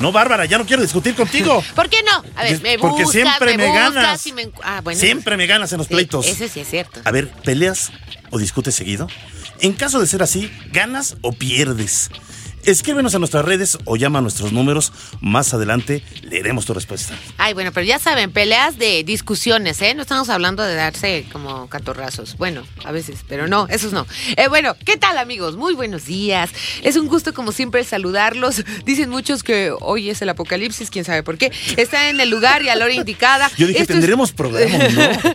No, Bárbara, ya no quiero discutir contigo. ¿Por qué no? A ver, me Porque buscas, siempre me buscas ganas. y me Ah, bueno. Siempre me ganas en los Sí, pleitos. Ese sí es cierto. A ver, ¿peleas o discutes seguido? En caso de ser así, ¿ganas o pierdes? Escríbenos a nuestras redes o llama a nuestros números. Más adelante leeremos tu respuesta. Ay, bueno, pero ya saben, peleas de discusiones, ¿eh? No estamos hablando de darse como catorrazos. Bueno, a veces, pero no, esos no. Eh, bueno, ¿qué tal, amigos? Muy buenos días. Es un gusto, como siempre, saludarlos. Dicen muchos que hoy es el apocalipsis, quién sabe por qué. Está en el lugar y a la hora indicada. Yo dije, Esto es- tendremos programa, ¿no?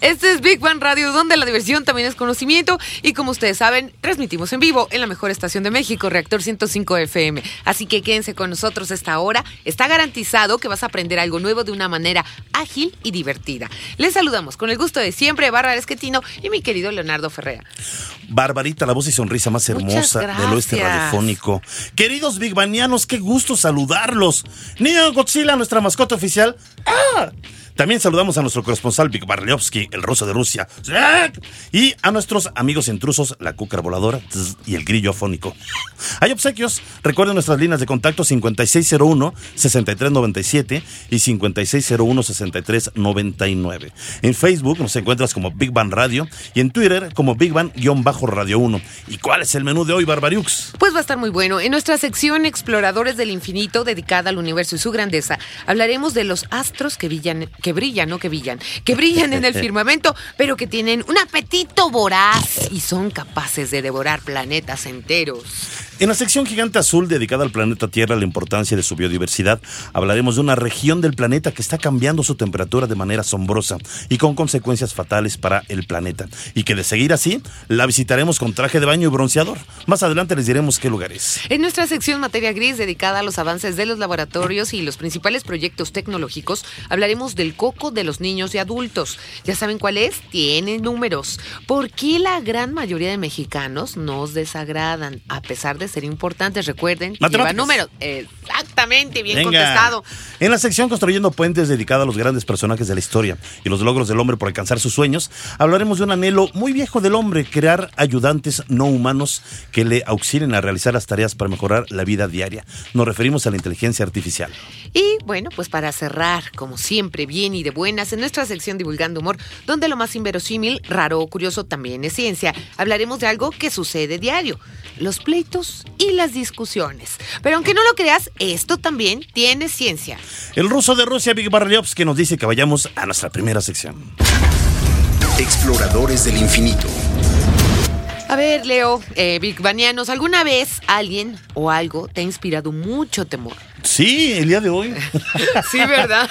este es Big Bang Radio, donde la diversión también es conocimiento. Y como ustedes saben, transmitimos en vivo en la mejor estación de México, Reactor 105 FM. Así que quédense con nosotros esta hora. Está garantizado que vas a aprender algo nuevo de una manera ágil y divertida. Les saludamos con el gusto de siempre, Bárbara Esquetino y mi querido Leonardo Ferrea. Barbarita, la voz y sonrisa más hermosa del oeste radiofónico. Queridos Big Banianos, qué gusto saludarlos. Neo Godzilla, nuestra mascota oficial. ¡Ah! También saludamos a nuestro corresponsal Big Barliovsky, el ruso de Rusia. Y a nuestros amigos intrusos, la cúcara voladora y el grillo afónico. Hay obsequios. Recuerden nuestras líneas de contacto 5601-6397 y 5601-6399. En Facebook nos encuentras como Big Bang Radio y en Twitter como Big Bang-Radio 1. ¿Y cuál es el menú de hoy, Barbariux? Pues va a estar muy bueno. En nuestra sección Exploradores del Infinito, dedicada al universo y su grandeza, hablaremos de los astros que brillan, que brillan, no que brillan, que brillan en el firmamento, pero que tienen un apetito voraz y son capaces de devorar planetas enteros. En la sección Gigante Azul dedicada al planeta Tierra, la importancia de su biodiversidad, hablaremos de una región del planeta que está cambiando su temperatura de manera asombrosa y con consecuencias fatales para el planeta. Y que de seguir así, la visitaremos con traje de baño y bronceador. Más adelante les diremos qué lugar es. En nuestra sección Materia Gris, dedicada a los avances de los laboratorios y los principales proyectos tecnológicos, hablaremos del coco de los niños y adultos. ¿Ya saben cuál es? Tiene números. ¿Por qué la gran mayoría de mexicanos nos desagradan? A pesar de ser importantes, recuerden, lleva números. Exactamente, bien Venga. contestado. En la sección Construyendo Puentes, dedicada a los grandes personajes de la historia y los logros del hombre por alcanzar sus sueños, hablaremos de un anhelo muy viejo del hombre, crear ayudantes no humanos que le auxilien a realizar las tareas para mejorar la vida diaria. Nos referimos a la inteligencia artificial. Y bueno, pues para cerrar, como siempre, bien y de buenas, en nuestra sección Divulgando Humor, donde lo más inverosímil, raro o curioso también es ciencia, hablaremos de algo que sucede diario, los pleitos y las discusiones. Pero aunque no lo creas, esto también tiene ciencia. El ruso de Rusia, Big que nos dice que vayamos a nuestra primera sección. Exploradores del infinito. A ver, Leo, eh, Big Banianos, ¿alguna vez alguien o algo te ha inspirado mucho temor? Sí, el día de hoy. Sí, ¿verdad?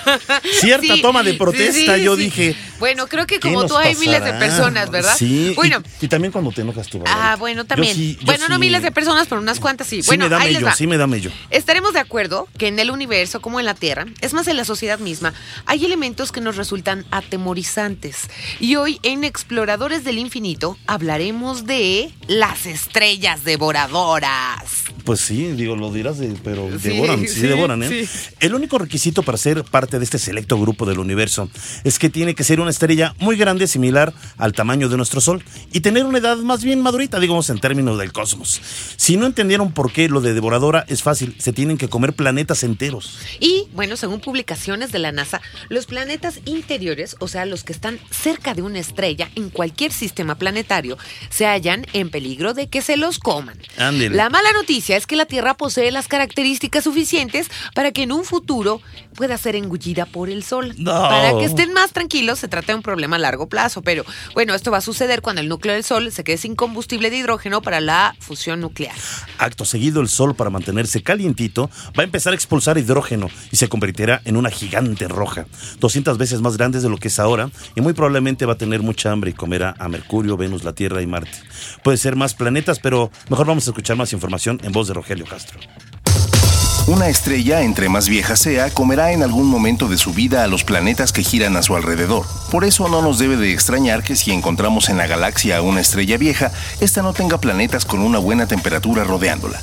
Cierta toma de protesta, yo dije, Bueno, creo que ¿Qué como tú hay miles de personas, ¿verdad? Sí. Bueno. Y, y también cuando te enojas tú, Bárbara. Ah, bueno, también. yo bueno, no miles de personas, pero unas cuantas sí. Bueno, me da ahí les mello, va. sí me da mello. Estaremos de acuerdo que en el universo, como en la Tierra, es más en la sociedad misma, hay elementos que nos resultan atemorizantes. Y hoy en Exploradores del Infinito hablaremos de las estrellas devoradoras. Pues sí, digo, lo dirás, de- pero devoran, sí, sí, devoran, ¿eh? sí. El único requisito para ser parte de este selecto grupo del universo es que tiene que ser una estrella muy grande, similar al tamaño de nuestro Sol, y tener una edad más bien madurita, digamos, en términos del cosmos. Si no entendieron por qué lo de devoradora es fácil, se tienen que comer planetas enteros. Y, bueno, según publicaciones de la NASA, los planetas interiores, o sea, los que están cerca de una estrella en cualquier sistema planetario, se hallan en peligro de que se los coman. Ándele. La mala noticia es que la Tierra posee las características suficientes para que en un futuro pueda ser engullida por el Sol. No. Para que estén más tranquilos, se trata de un problema a largo plazo, pero bueno, esto va a suceder cuando el núcleo del Sol se quede sin combustible de hidrógeno para la fusión nuclear. Acto seguido, el Sol, para mantenerse calientito, va a empezar a expulsar hidrógeno y se convertirá en una gigante roja, 200 veces más grande de lo que es ahora, y muy probablemente va a tener mucha hambre y comerá a Mercurio, Venus, la Tierra y Marte. Puede ser más planetas, pero mejor vamos a escuchar más información en voz de Rogelio Castro. Una estrella, entre más vieja sea, comerá en algún momento de su vida a los planetas que giran a su alrededor. Por eso no nos debe de extrañar que si encontramos en la galaxia una estrella vieja, esta no tenga planetas con una buena temperatura rodeándola.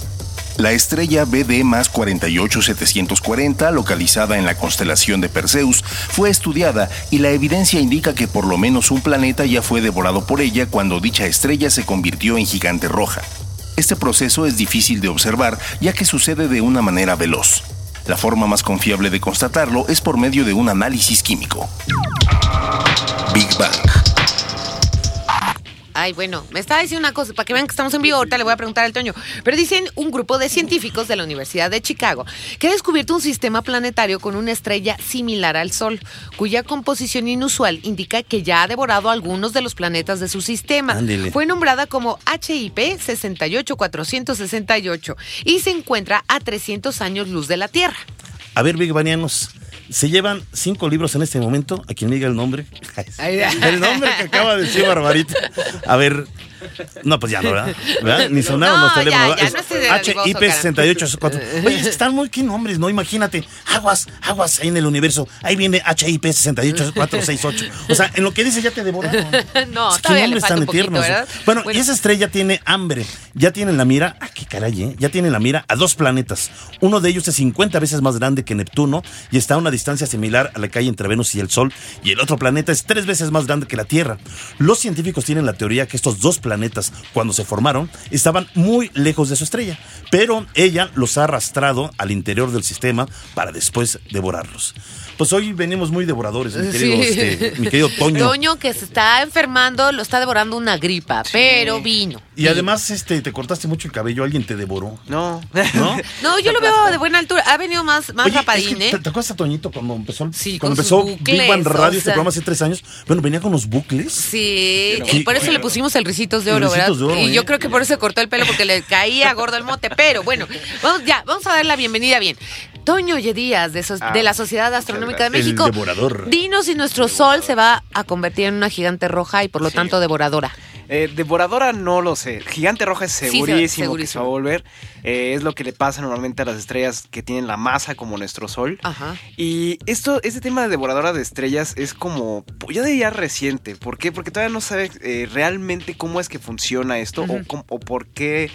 La estrella BD más 48740, localizada en la constelación de Perseus, fue estudiada y la evidencia indica que por lo menos un planeta ya fue devorado por ella cuando dicha estrella se convirtió en gigante roja. Este proceso es difícil de observar ya que sucede de una manera veloz. La forma más confiable de constatarlo es por medio de un análisis químico. Big Bang. Ay, bueno, me estaba diciendo una cosa, para que vean que estamos en vivo, ahorita le voy a preguntar al Toño. Pero dicen un grupo de científicos de la Universidad de Chicago que ha descubierto un sistema planetario con una estrella similar al Sol, cuya composición inusual indica que ya ha devorado algunos de los planetas de su sistema. Fue nombrada como HIP 68468 y se encuentra a 300 años luz de la Tierra. A ver, Big Banianos, se llevan cinco libros en este momento. A quien diga el nombre. El nombre que acaba de decir Barbarita. A ver. No, pues ya no, ¿verdad? ¿Verdad? Ni sonaron No, los teléfonos. ya, ya, no estés de dadivoso, HIP cara. 6884. Oye, es que están muy qué nombres, ¿no? Imagínate. Aguas, aguas ahí en el universo. Ahí viene HIP 68468. O sea, en lo que dice ya te devoraron. No, Es que nombres tan eternos. ¿verdad? Bueno, Bueno. y esa estrella tiene hambre. Ya tiene en la mira, ah, qué caray, ¿eh? Ya tiene en la mira a dos planetas. Uno de ellos es 50 veces más grande que Neptuno y está a una distancia similar a la que hay entre Venus y el Sol. Y el otro planeta es tres veces más grande que la Tierra. Los científicos tienen la teoría que estos dos planetas, cuando se formaron, estaban muy lejos de su estrella. Pero ella los ha arrastrado al interior del sistema para después devorarlos. Pues hoy venimos muy devoradores, mi querido, Sí. este, mi querido Toño. Toño que se está enfermando, lo está devorando una gripa, pero vino. Y además, este, te cortaste mucho el cabello, alguien te devoró. No. ¿No? No, yo lo veo de buena altura. Ha venido más, más Oye, rapadín, es que ¿eh? ¿te, te acuerdas a Toñito cuando empezó, el- Sí, cuando empezó bucles, Big Bang o Radio, este programa hace tres años? Bueno, venía con los bucles. Sí, y por eso le pusimos el ricitos de oro, ¿verdad? de Oro, y ¿eh? yo creo que por eso se cortó el pelo porque le caía gordo el mote. Pero bueno, vamos ya, vamos a dar la bienvenida bien. Toño Oye Díaz, de, so- Ah, de la Sociedad Astronómica de El México. devorador. Dinos si nuestro sol se va a convertir en una gigante roja y por lo Sí. tanto devoradora. Eh, devoradora no lo sé. Gigante roja es Sí, se- segurísimo, que se segurísimo. va a volver. Eh, es lo que le pasa normalmente a las estrellas que tienen la masa como nuestro Sol. Ajá. Y esto, este tema de devoradora de estrellas es como, yo diría reciente. ¿Por qué? Porque todavía no sabe eh, realmente cómo es que funciona esto o, o por qué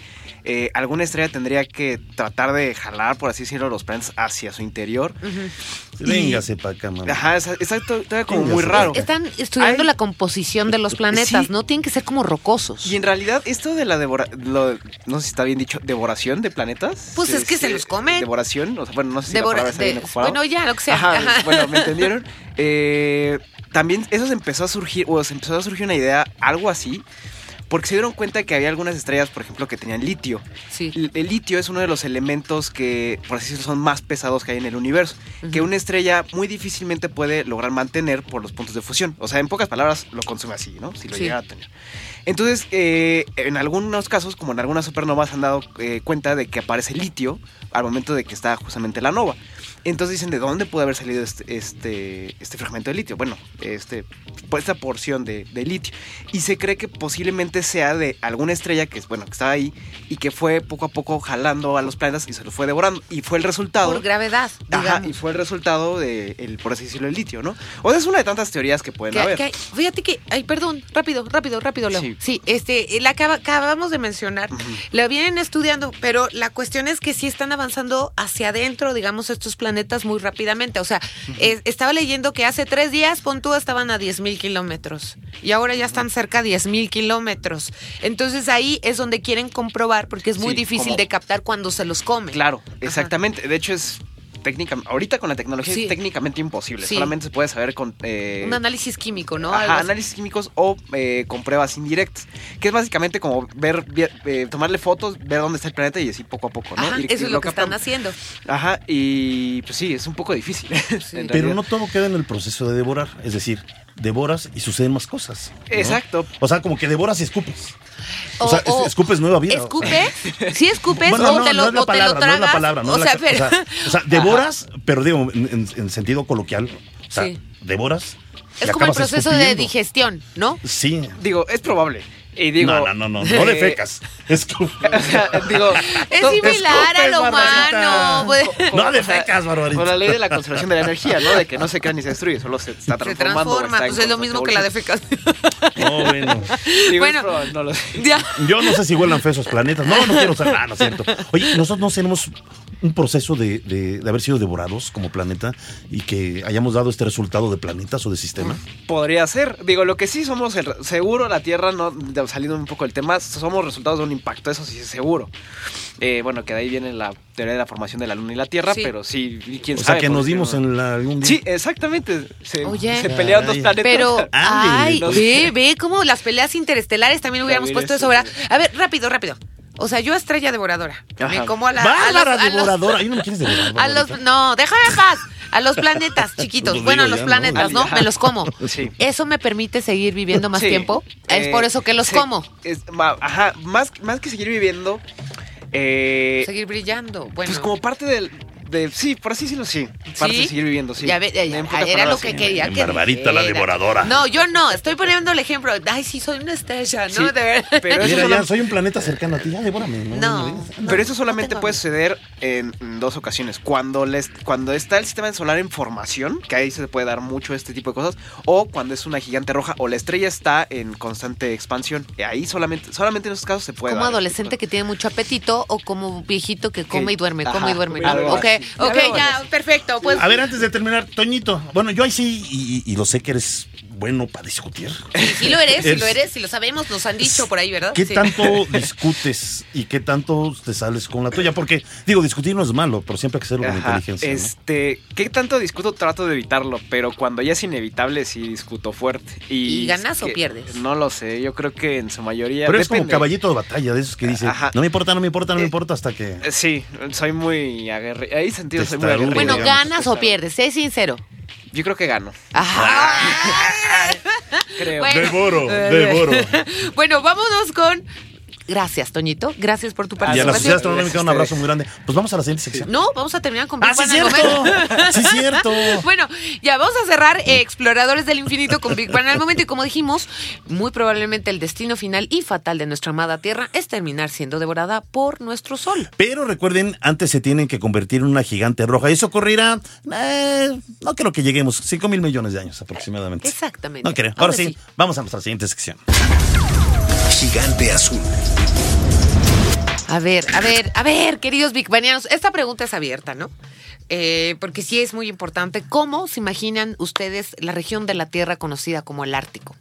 eh, alguna estrella tendría que tratar de jalar, por así decirlo, los planetas hacia su interior. Ujú. Véngase para acá, mamá. Ajá, es, es todavía como muy raro. Están estudiando Hay- la composición de los planetas, Sí. ¿no? Tienen que ser como rocosos. Y en realidad, esto de la devora... lo- no sé si está bien dicho, devoración de planetas. Pues es que se los comen. Devoración, o sea, bueno, no sé si Devora- la palabra está bien de- ocupada. bueno, ya, lo que sea. Ajá, Ajá. bueno, ¿me entendieron? Eh, también eso se empezó a surgir, o se empezó a surgir una idea, algo así, porque se dieron cuenta que había algunas estrellas, por ejemplo, que tenían litio. Sí. El, el litio es uno de los elementos que, por así decirlo, son más pesados que hay en el universo. Que una estrella muy difícilmente puede lograr mantener por los puntos de fusión. O sea, en pocas palabras, lo consume así, ¿no? Si lo Sí. llegara a tener. Entonces, eh, en algunos casos, como en algunas supernovas, han dado eh, cuenta de que aparece litio al momento de que está justamente la nova. Entonces dicen, ¿de dónde puede haber salido este, este, este fragmento de litio? Bueno, este, por esta porción de, de litio. Y se cree que posiblemente sea de alguna estrella que, bueno, que estaba ahí y que fue poco a poco jalando a los planetas y se los fue devorando. Y fue el resultado... Por gravedad, Ajá, digamos. y fue el resultado de, el, por así decirlo, el litio, ¿no? O sea, es una de tantas teorías que pueden Que- haber. que hay- fíjate que, ay, perdón, rápido, rápido, rápido, Leo. Sí, Sí. este, la acaba- acabamos de mencionar, la vienen estudiando, pero la cuestión es que sí están avanzando hacia adentro, digamos, estos planetas muy rápidamente. O sea, es- estaba leyendo que hace tres días, pon tú, estaban a 10 mil kilómetros y ahora ya están cerca a 10 mil kilómetros. Entonces ahí es donde quieren comprobar, porque es muy Sí, difícil como- de captar cuando se los comen. Claro, exactamente. De hecho, es técnicamente, ahorita con la tecnología Sí. es técnicamente imposible. Sí. Solamente se puede saber con... eh, Un análisis químico, ¿no? ajá, análisis químicos o eh, con pruebas indirectas. Que es básicamente como ver, eh, tomarle fotos, ver dónde está el planeta y así poco a poco, ¿no? Ajá, Ir- eso es lo que están haciendo. Ajá, y pues sí, es un poco difícil. Pero no todo queda en el proceso de devorar. Es decir, devoras y suceden más cosas. ¿no? Exacto. O sea, como que devoras y escupes. O, O- sea, es- o- escupes nueva vida. ¿Escupes? ¿Sí escupes Bueno, o no, te lo, no es la o te lo palabra, no tragas? es la palabra. No o la- sea, pero- o sea, o sea, devoras, pero digo, en, en- en sentido coloquial. O sea, Sí. devoras. es como el proceso de digestión, ¿no? Sí. Digo, es probable. Y digo, no, no, no, no, no eh, defecas. Es como... o sea, digo, Es similar al escupes, humano. pues. No defecas, Barbarita. Con la ley de la conservación de la energía, ¿no? De que no se crea ni se destruye, solo se está Se transformando. o transforma, pues es lo mismo que la constante defecación. No, bueno. evolución. Digo, Bueno. probable, no lo sé. Ya. Yo no sé si huelan feos esos planetas. No, no quiero saber. Ah, no es cierto. Oye, nosotros no tenemos un proceso de, de- de haber sido devorados como planeta y que hayamos dado este resultado de planetas o de sistema. Podría ser. Digo, lo que sí somos, el, seguro la Tierra, no de- saliendo un poco del tema, somos resultados de un impacto, eso sí es seguro. Eh, bueno, que de ahí viene la teoría de la formación de la Luna y la Tierra, Sí. pero sí, quién O sabe. sea, que nos dimos no. en la algún día. Sí, exactamente. Se, Oye. se pelearon dos planetas. Pero, ay, no ve, ve cómo las peleas interestelares también hubiéramos También puesto eso. A ver, rápido, rápido. O sea, yo estrella devoradora. Me como a la. Bárbara a los- devoradora. Ahí no me quieres devorar. A los, Barbarita. no, déjame en paz. A los planetas chiquitos. Bueno, a los ya, planetas, ¿no? ¿no? Me los como. Sí. ¿Eso me permite seguir viviendo más Sí. tiempo? Es Eh, por eso que los como. es- ma- ajá, más, más que seguir viviendo, eh, Seguir brillando. Bueno. pues como parte del... De, sí, por así decirlo, sí. Parte ¿Sí? de seguir viviendo, sí. Ya ve, ya, ya, era lo que sí. quería En que Barbarita, la devoradora. No, yo no. Estoy poniendo el ejemplo. Ay, sí, soy una estrella, ¿no? Sí, De verdad. pero eso Mira, solo- ya soy un planeta cercano a ti. Ya, devórame. No, No. Pero eso solamente tengo puede suceder en, dos ocasiones. Cuando, les, cuando está el sistema solar en formación, que ahí se puede dar mucho este tipo de cosas, o cuando es una gigante roja o la estrella está en constante expansión. Y Ahí solamente, solamente en esos casos se puede Como dar. adolescente que tiene mucho apetito o como viejito que come y duerme, come y duerme. algo Ok, así. Ok, ya, perfecto. Pues A ver, antes de terminar, Toñito. Bueno, yo ahí sí, y, y- lo sé que eres bueno para discutir. sí lo eres, sí lo eres, sí lo sabemos, nos han dicho por ahí, ¿verdad? ¿Qué Sí. tanto discutes y qué tanto te sales con la tuya? Porque, digo, discutir no es malo, pero siempre hay que hacerlo con inteligencia. ¿no? Este, ¿qué tanto discuto? Trato de evitarlo, pero cuando ya es inevitable sí discuto fuerte. ¿Y, ¿Y ganas o que- pierdes? No lo sé, yo creo que en su mayoría. Pero es como caballito de batalla, de esos que dicen, Ajá. no me importa, no me importa, no me Eh, importa, hasta que... Sí, soy muy aguerrido. Ahí sentido soy muy aguerrido. Bueno, digamos, ¿ganas o pierdes? Sé sincero. Yo creo que gano. Ajá. Creo. Bueno. Devoro, devoro. bueno, vámonos con. Gracias, Toñito. Gracias por tu Y a la participación. sociedad astronómica un abrazo muy grande. Pues vamos a la siguiente sección. No, vamos a terminar con ¡Ah, Big sí, Bang al cierto! momento. ¡Sí, cierto! Bueno, ya vamos a cerrar eh, Exploradores del Infinito con Big Bang al momento y como dijimos, muy probablemente el destino final y fatal de nuestra amada Tierra es terminar siendo devorada por nuestro Sol. Pero recuerden, antes se tienen que convertir en una gigante roja. Y eso ocurrirá, eh, no creo que lleguemos, 5 mil millones de años aproximadamente. Exactamente. No creo. Ahora Ahora sí, sí. vamos a nuestra siguiente sección. Gigante azul. A ver, a ver, a ver, queridos Big Bangianos, esta pregunta es abierta, ¿no? Eh, porque sí es muy importante. ¿Cómo se imaginan ustedes la región de la Tierra conocida como el Ártico?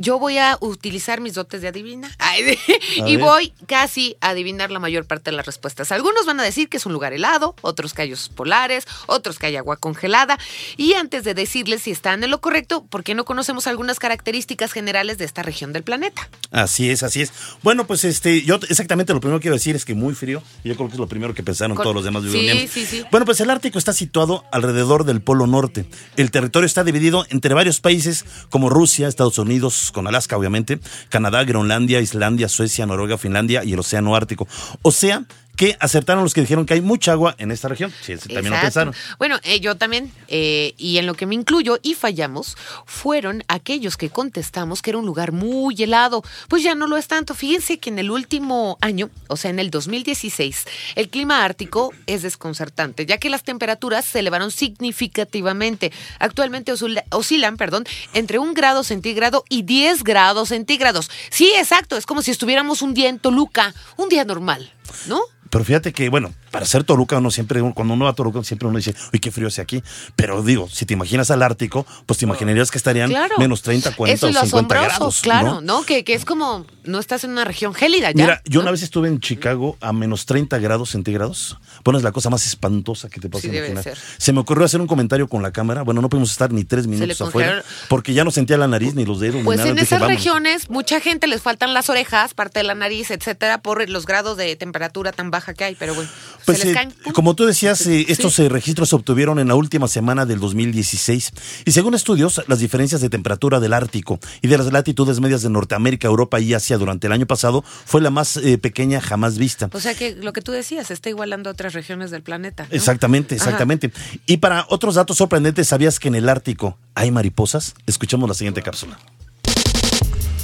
Yo voy a utilizar mis dotes de adivina Ay, y ver. voy casi a adivinar la mayor parte de las respuestas. Algunos van a decir que es un lugar helado, otros que hay osos polares, otros que hay agua congelada. Y antes de decirles si están en lo correcto, ¿por qué no conocemos algunas características generales de esta región del planeta? Así es, así es. Bueno, pues este, yo exactamente lo primero que quiero decir es que muy frío. Y yo creo que es lo primero que pensaron Con- todos los demás Sí, sí, sí. Bueno, pues el Ártico está situado alrededor del Polo Norte. El territorio está dividido entre varios países como Rusia, Estados Unidos, con Alaska, obviamente, Canadá, Groenlandia, Islandia, Suecia, Noruega, Finlandia y el Océano Ártico. O sea, que acertaron los que dijeron que hay mucha agua en esta región. Sí, también lo pensaron. Bueno, eh, yo también, eh, y en lo que me incluyo y fallamos, fueron aquellos que contestamos que era un lugar muy helado. Pues ya no lo es tanto. Fíjense que en el último año, o sea, en el 2016, el clima ártico es desconcertante, ya que las temperaturas se elevaron significativamente. Actualmente oscila- oscilan, perdón, entre un grado centígrado y 10 grados centígrados. Sí, exacto, es como si estuviéramos un día en Toluca, un día normal, ¿no? Pero fíjate que, bueno, para ser Toluca, uno siempre, cuando uno va a Toluca, siempre uno dice, uy, qué frío hace aquí. Pero digo, si te imaginas al Ártico, pues te imaginarías que estarían Claro. menos 30, 40 Eso es o lo 50 asombroso, grados. claro, ¿no? ¿no? Que, que es como, no estás en una región gélida ya. Mira, yo ¿no? una vez estuve en Chicago a menos 30 grados centígrados. Bueno, es la cosa más espantosa que te puedas Sí, debe imaginar. ser. Se me ocurrió hacer un comentario con la cámara. Bueno, no pudimos estar ni tres minutos afuera porque ya no sentía la nariz ni los dedos Pues ni nada. en Dije, esas regiones, mucha gente les faltan las orejas, parte de la nariz, etcétera, por los grados de temperatura tan baja que hay, pero bueno, Pues eh, como tú decías, eh, estos eh, registros se obtuvieron en la última semana del 2016 y según estudios, las diferencias de temperatura del Ártico y de las latitudes medias de Norteamérica, Europa y Asia durante el año pasado fue la más eh, pequeña jamás vista. O sea que lo que tú decías, se está igualando a otras regiones del planeta. ¿no? Exactamente, Ajá. exactamente. Y para otros datos sorprendentes, ¿sabías que en el Ártico hay mariposas? Escuchamos la siguiente cápsula.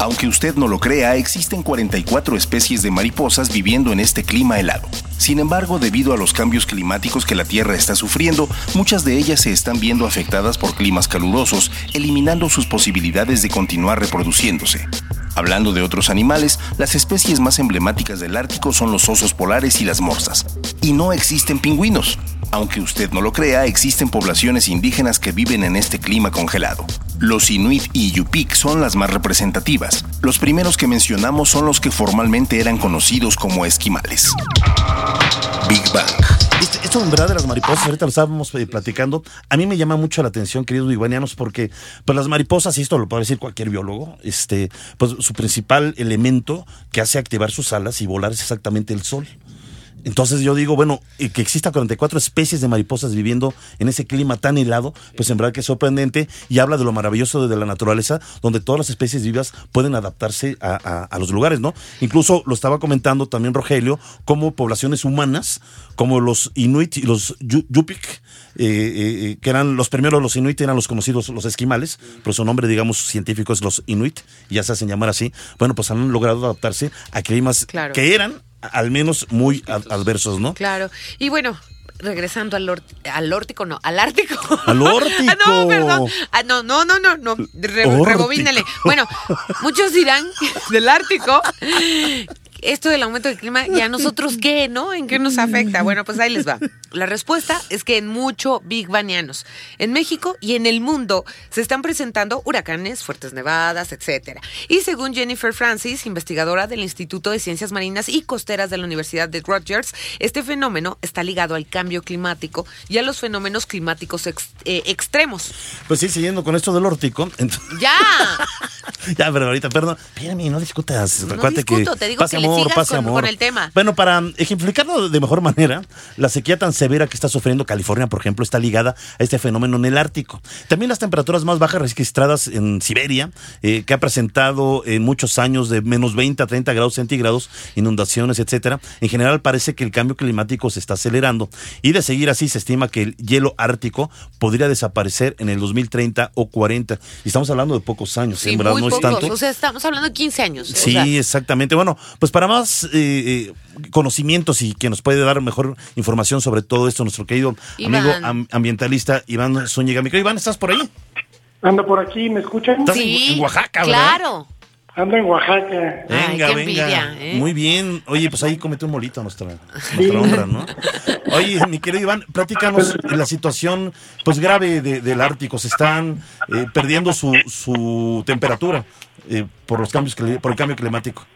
Aunque usted no lo crea, existen 44 especies de mariposas viviendo en este clima helado. Sin embargo, debido a los cambios climáticos que la Tierra está sufriendo, muchas de ellas se están viendo afectadas por climas calurosos, eliminando sus posibilidades de continuar reproduciéndose. Hablando de otros animales, las especies más emblemáticas del Ártico son los osos polares y las morsas. Y no existen pingüinos. Aunque usted no lo crea, existen poblaciones indígenas que viven en este clima congelado. Los Inuit y Yupik son las más representativas. Los primeros que mencionamos son los que formalmente eran conocidos como esquimales. Big Bang. Esto, esto verdad de las mariposas, ahorita lo estábamos eh, platicando, a mí me llama mucho la atención, queridos iguanianos, porque pues las mariposas, y esto lo puede decir cualquier biólogo, este, pues su principal elemento que hace activar sus alas y volar es exactamente el sol. Entonces yo digo, bueno, y que exista 44 especies de mariposas viviendo en ese clima tan helado, pues en verdad que es sorprendente y habla de lo maravilloso de la naturaleza, donde todas las especies vivas pueden adaptarse a, a- a los lugares, ¿no? Incluso lo estaba comentando también Rogelio, como poblaciones humanas, como los Inuit y los Yu- Yupik, eh, eh, que eran los primeros, los Inuit eran los conocidos, los esquimales, pero su nombre, digamos, científico es los Inuit, y ya se hacen llamar así. Bueno, pues han logrado adaptarse a climas Claro. que eran al menos muy ad- adversos, ¿no? Claro. Y bueno, regresando al, al órtico, no, al ártico. Al órtico. Ah, no, perdón. Ah, no, no, no, no, no. Re- rebobínale. Bueno, muchos dirán del Ártico. Esto del aumento del clima, ¿y a nosotros qué, no? ¿En qué nos afecta? Bueno, pues ahí les va. La respuesta es que en mucho Big Banianos, en México y en el mundo, se están presentando huracanes, fuertes nevadas, etcétera. Y según Jennifer Francis, investigadora del Instituto de Ciencias Marinas y Costeras de la Universidad de Rutgers, este fenómeno está ligado al cambio climático y a los fenómenos climáticos ex- eh, extremos. Pues sí, siguiendo con esto del órtico. ¡Ya! ya, pero ahorita, perdón. Espérame, no discutas. No discuto, que te digo que le amor, pase con- amor. con el tema. Bueno, para ejemplificarlo de mejor manera, la sequía tan severa que está sufriendo California, por ejemplo, está ligada a este fenómeno en el Ártico. También las temperaturas más bajas registradas en Siberia, eh, que ha presentado en muchos años de menos 20 a 30 grados centígrados, inundaciones, etcétera. En general parece que el cambio climático se está acelerando y de seguir así se estima que el hielo ártico podría desaparecer en el 2030 o 40. Y estamos hablando de pocos años, Sí, en verdad muy no es tanto. O sea, estamos hablando de 15 años. o Sí, sea, exactamente. Bueno, pues para más eh, eh, conocimientos y que nos puede dar mejor información sobre todo esto, nuestro querido Iván. amigo am- ambientalista Iván Zúñiga. Mi querido Iván, ¿estás por ahí? Ando por aquí, ¿me escuchan? Estás en- sí, en Oaxaca, ¿verdad? Claro. Ando en Oaxaca. Ay, Venga, qué venga. envidia, ¿eh? Muy bien. Oye, pues ahí comete un molito a nuestra, nuestra honra, ¿no? Oye, mi querido Iván, platícanos la situación pues grave de- del Ártico. Se están eh, perdiendo su, su temperatura eh, por los cambios por el cambio climático.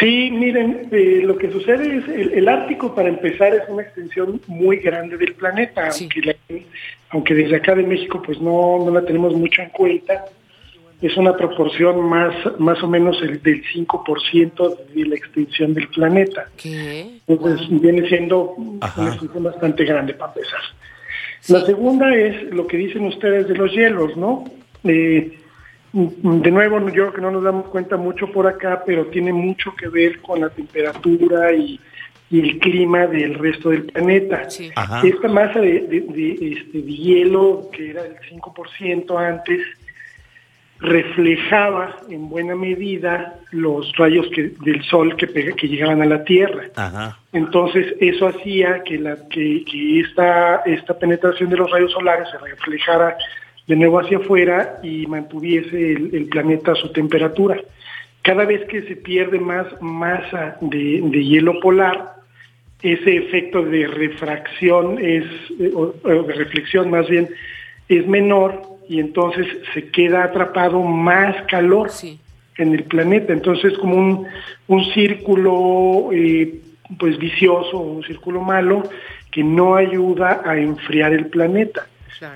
Sí, miren, eh, lo que sucede es el, el Ártico, para empezar, es una extensión muy grande del planeta, Sí. aunque, la- aunque desde acá de México pues no, no la tenemos mucho en cuenta. Es una proporción más, más o menos el, del 5% de la extensión del planeta. ¿Qué? Entonces viene siendo Ajá. una extensión bastante grande para empezar. La segunda es lo que dicen ustedes de los hielos, ¿no? Eh, de nuevo, yo creo que no nos damos cuenta mucho por acá, pero tiene mucho que ver con la temperatura y, y el clima del resto del planeta. Sí. Esta masa de, de- de, este, de hielo, que era el 5% antes, reflejaba en buena medida los rayos que, del sol que, pega- que llegaban a la Tierra. Ajá. Entonces eso hacía que, la, que, que esta, esta penetración de los rayos solares se reflejara de nuevo hacia afuera y mantuviese el, el planeta a su temperatura. Cada vez que se pierde más masa de, de hielo polar, ese efecto de refracción es, eh, o, o de reflexión más bien, es menor y entonces se queda atrapado más calor Sí. en el planeta. Entonces es como un, un círculo eh, pues vicioso, un círculo malo que no ayuda a enfriar el planeta.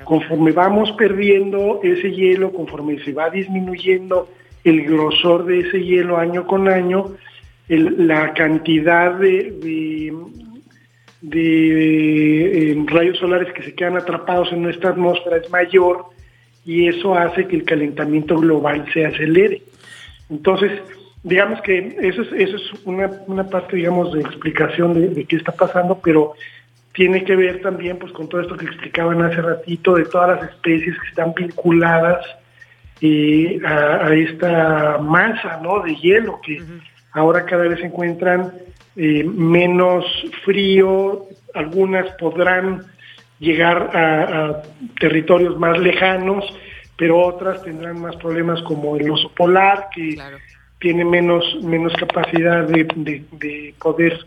Conforme vamos perdiendo ese hielo, conforme se va disminuyendo el grosor de ese hielo año con año, la cantidad de, eh, rayos solares que se quedan atrapados en nuestra atmósfera es mayor y eso hace que el calentamiento global se acelere. Entonces, digamos que eso es, una parte, digamos, de explicación de, de qué está pasando, pero tiene que ver también pues con todo esto que explicaban hace ratito de todas las especies que están vinculadas eh, a, esta masa ¿no? de hielo que ahora cada vez se encuentran eh, menos frío, algunas podrán llegar a, territorios más lejanos, pero otras tendrán más problemas como el oso polar, que tiene menos, menos capacidad de, de, poder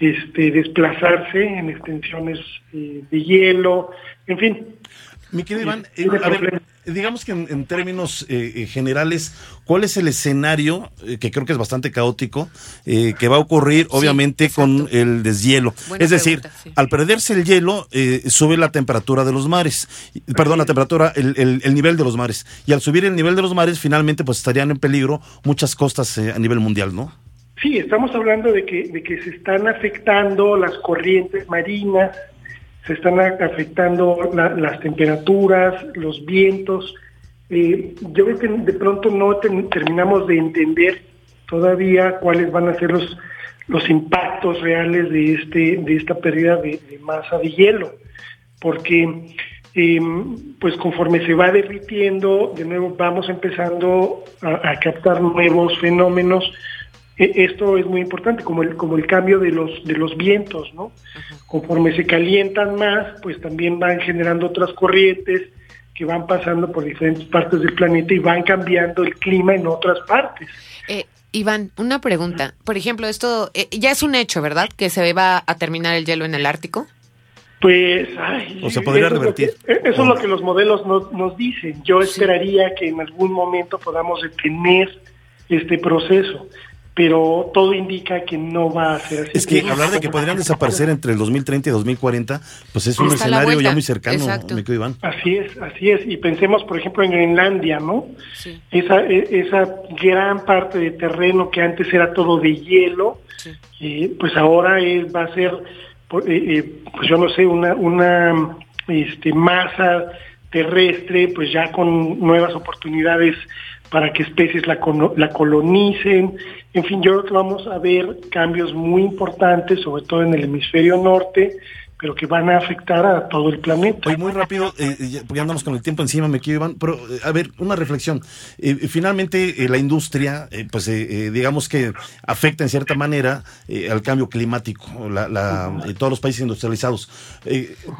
este, desplazarse en extensiones eh, de hielo, en fin. Mi querido Iván, eh, a ver, digamos que en, términos eh, eh, generales, ¿cuál es el escenario, eh, que creo que es bastante caótico, que va a ocurrir obviamente con el deshielo? es decir, al perderse el hielo, sube la temperatura de los mares, perdón, la temperatura, el, el, nivel de los mares. Y al subir el nivel de los mares, finalmente pues estarían en peligro muchas costas a nivel mundial, ¿no? Sí, estamos hablando de que, de que se están afectando las corrientes marinas, se están afectando las temperaturas, los vientos. Eh, yo creo que de pronto no terminamos de entender todavía cuáles van a ser los, los impactos reales de, este, de esta pérdida de, masa de hielo, porque em, pues conforme se va derritiendo, de nuevo vamos empezando a, captar nuevos fenómenos esto es muy importante, como el, como el cambio de los, de los vientos, ¿no? Conforme se calientan más, pues también van generando otras corrientes que van pasando por diferentes partes del planeta y van cambiando el clima en otras partes. Eh, Iván, una pregunta. Por ejemplo, esto eh, ya es un hecho, ¿verdad? Que se va a terminar el hielo en el Ártico. Pues, ay, o se podría revertir. eso es lo que los modelos nos, nos dicen. Yo esperaría que en algún momento podamos detener este proceso pero todo indica que no va a ser así. Es que hablar de que podrían desaparecer entre el 2030 y 2040, pues es un escenario ya muy cercano, me quedo Iván. Así es, así es. Y pensemos, por ejemplo, en Groenlandia, ¿no? Esa, e, esa gran parte de terreno que antes era todo de hielo, eh, pues ahora es, va a ser, eh, eh, pues yo no sé, una, una este, masa terrestre, pues ya con nuevas oportunidades para que especies la, la colonicen. En fin, yo creo que vamos a ver cambios muy importantes, sobre todo en el hemisferio norte, pero que van a afectar a todo el planeta. Oye, muy rápido, eh, ya andamos con el tiempo encima, me quiero, Iván, pero eh, a ver, una reflexión. Eh, finalmente, eh, la industria, pues digamos que afecta en cierta manera al cambio climático, la, la todos los países industrializados.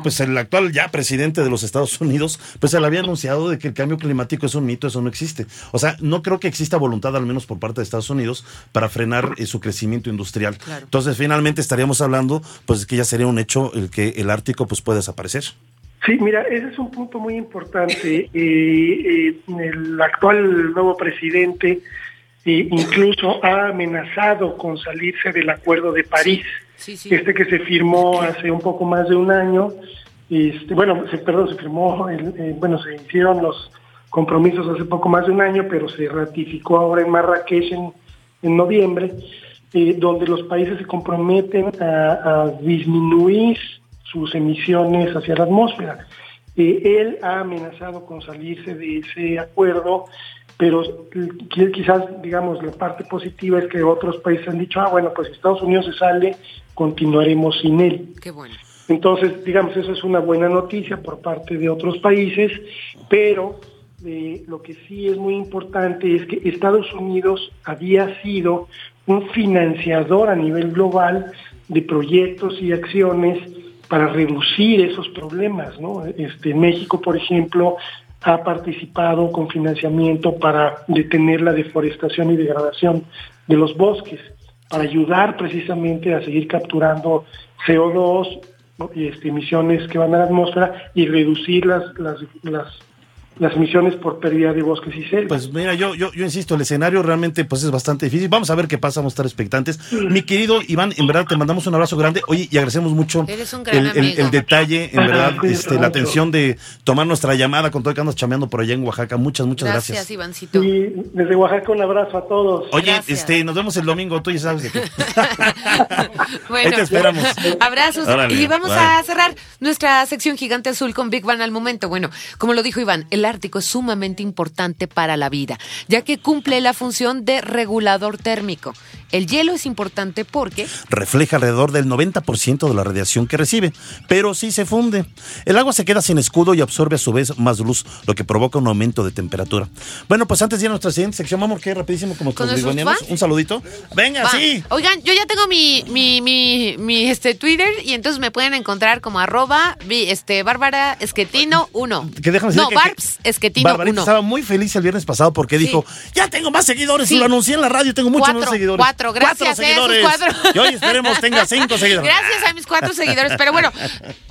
pues el actual ya presidente de los Estados Unidos, pues él había anunciado de que el cambio climático es un mito, eso no existe. O sea, no creo que exista voluntad, al menos por parte de Estados Unidos, para frenar su crecimiento industrial. Entonces, finalmente estaríamos hablando, pues que ya sería un hecho que el Ártico pues puede desaparecer. Sí, mira, ese es un punto muy importante. Eh, eh, el actual nuevo presidente eh, incluso ha amenazado con salirse del Acuerdo de París, este que se firmó hace un poco más de un año. Este, bueno, se, perdón, se firmó, bueno, se hicieron los compromisos hace poco más de un año, pero se ratificó ahora en Marrakech en, en noviembre, donde los países se comprometen a disminuir sus emisiones hacia la atmósfera. Eh, él ha amenazado con salirse de ese acuerdo, pero quizás, digamos, la parte positiva es que otros países han dicho, ah, bueno, pues si Estados Unidos se sale, continuaremos sin él. Qué bueno. Entonces, digamos, eso es una buena noticia por parte de otros países, pero eh, lo que sí es muy importante es que Estados Unidos había sido un financiador a nivel global de proyectos y acciones para reducir esos problemas. ¿no? Este, México, por ejemplo, ha participado con financiamiento para detener la deforestación y degradación de los bosques, para ayudar precisamente a seguir capturando CO2 y este, emisiones que van a la atmósfera y reducir las, las, las las emisiones por pérdida de bosques y selvas. Pues mira, yo, yo, yo insisto, el escenario realmente pues es bastante difícil. Vamos a ver qué pasa, vamos a estar expectantes. Mi querido Iván, en verdad te mandamos un abrazo grande. Oye, y agradecemos mucho el, detalle, en verdad, este, la atención de tomar nuestra llamada con todo el que andas chameando por allá en Oaxaca. Muchas, muchas gracias. Gracias, Ivancito. Y desde Oaxaca un abrazo a todos. Oye, este, nos vemos el domingo, tú ya sabes de qué. bueno, Ahí te esperamos. Abrazos. y vamos a cerrar nuestra sección gigante azul con Big Bang al momento. Bueno, como lo dijo Iván, el Ártico es sumamente importante para la vida, ya que cumple la función de regulador térmico. El hielo es importante porque refleja alrededor del 90% de la radiación que recibe, pero sí se funde. El agua se queda sin escudo y absorbe a su vez más luz, lo que provoca un aumento de temperatura. Bueno, pues antes de ir a nuestra siguiente sección, vamos que rapidísimo como ¿Con los? Un saludito. Venga, Va. sí. Oigan, yo ya tengo mi, mi, mi, mi, este, Twitter y entonces me pueden encontrar como arroba este, Bárbara Esquetino 1. Que déjame decir No, que- Barbs que Esquetino Barbarita 1. estaba muy feliz el viernes pasado porque dijo, ya tengo más seguidores, Sí. lo anuncié en la radio, tengo muchos Cuatro, más seguidores. cuatro, gracias, Cuatro eh, esos seguidores. cuatro. Y hoy esperemos tenga cinco seguidores. Gracias a mis cuatro seguidores. Pero bueno,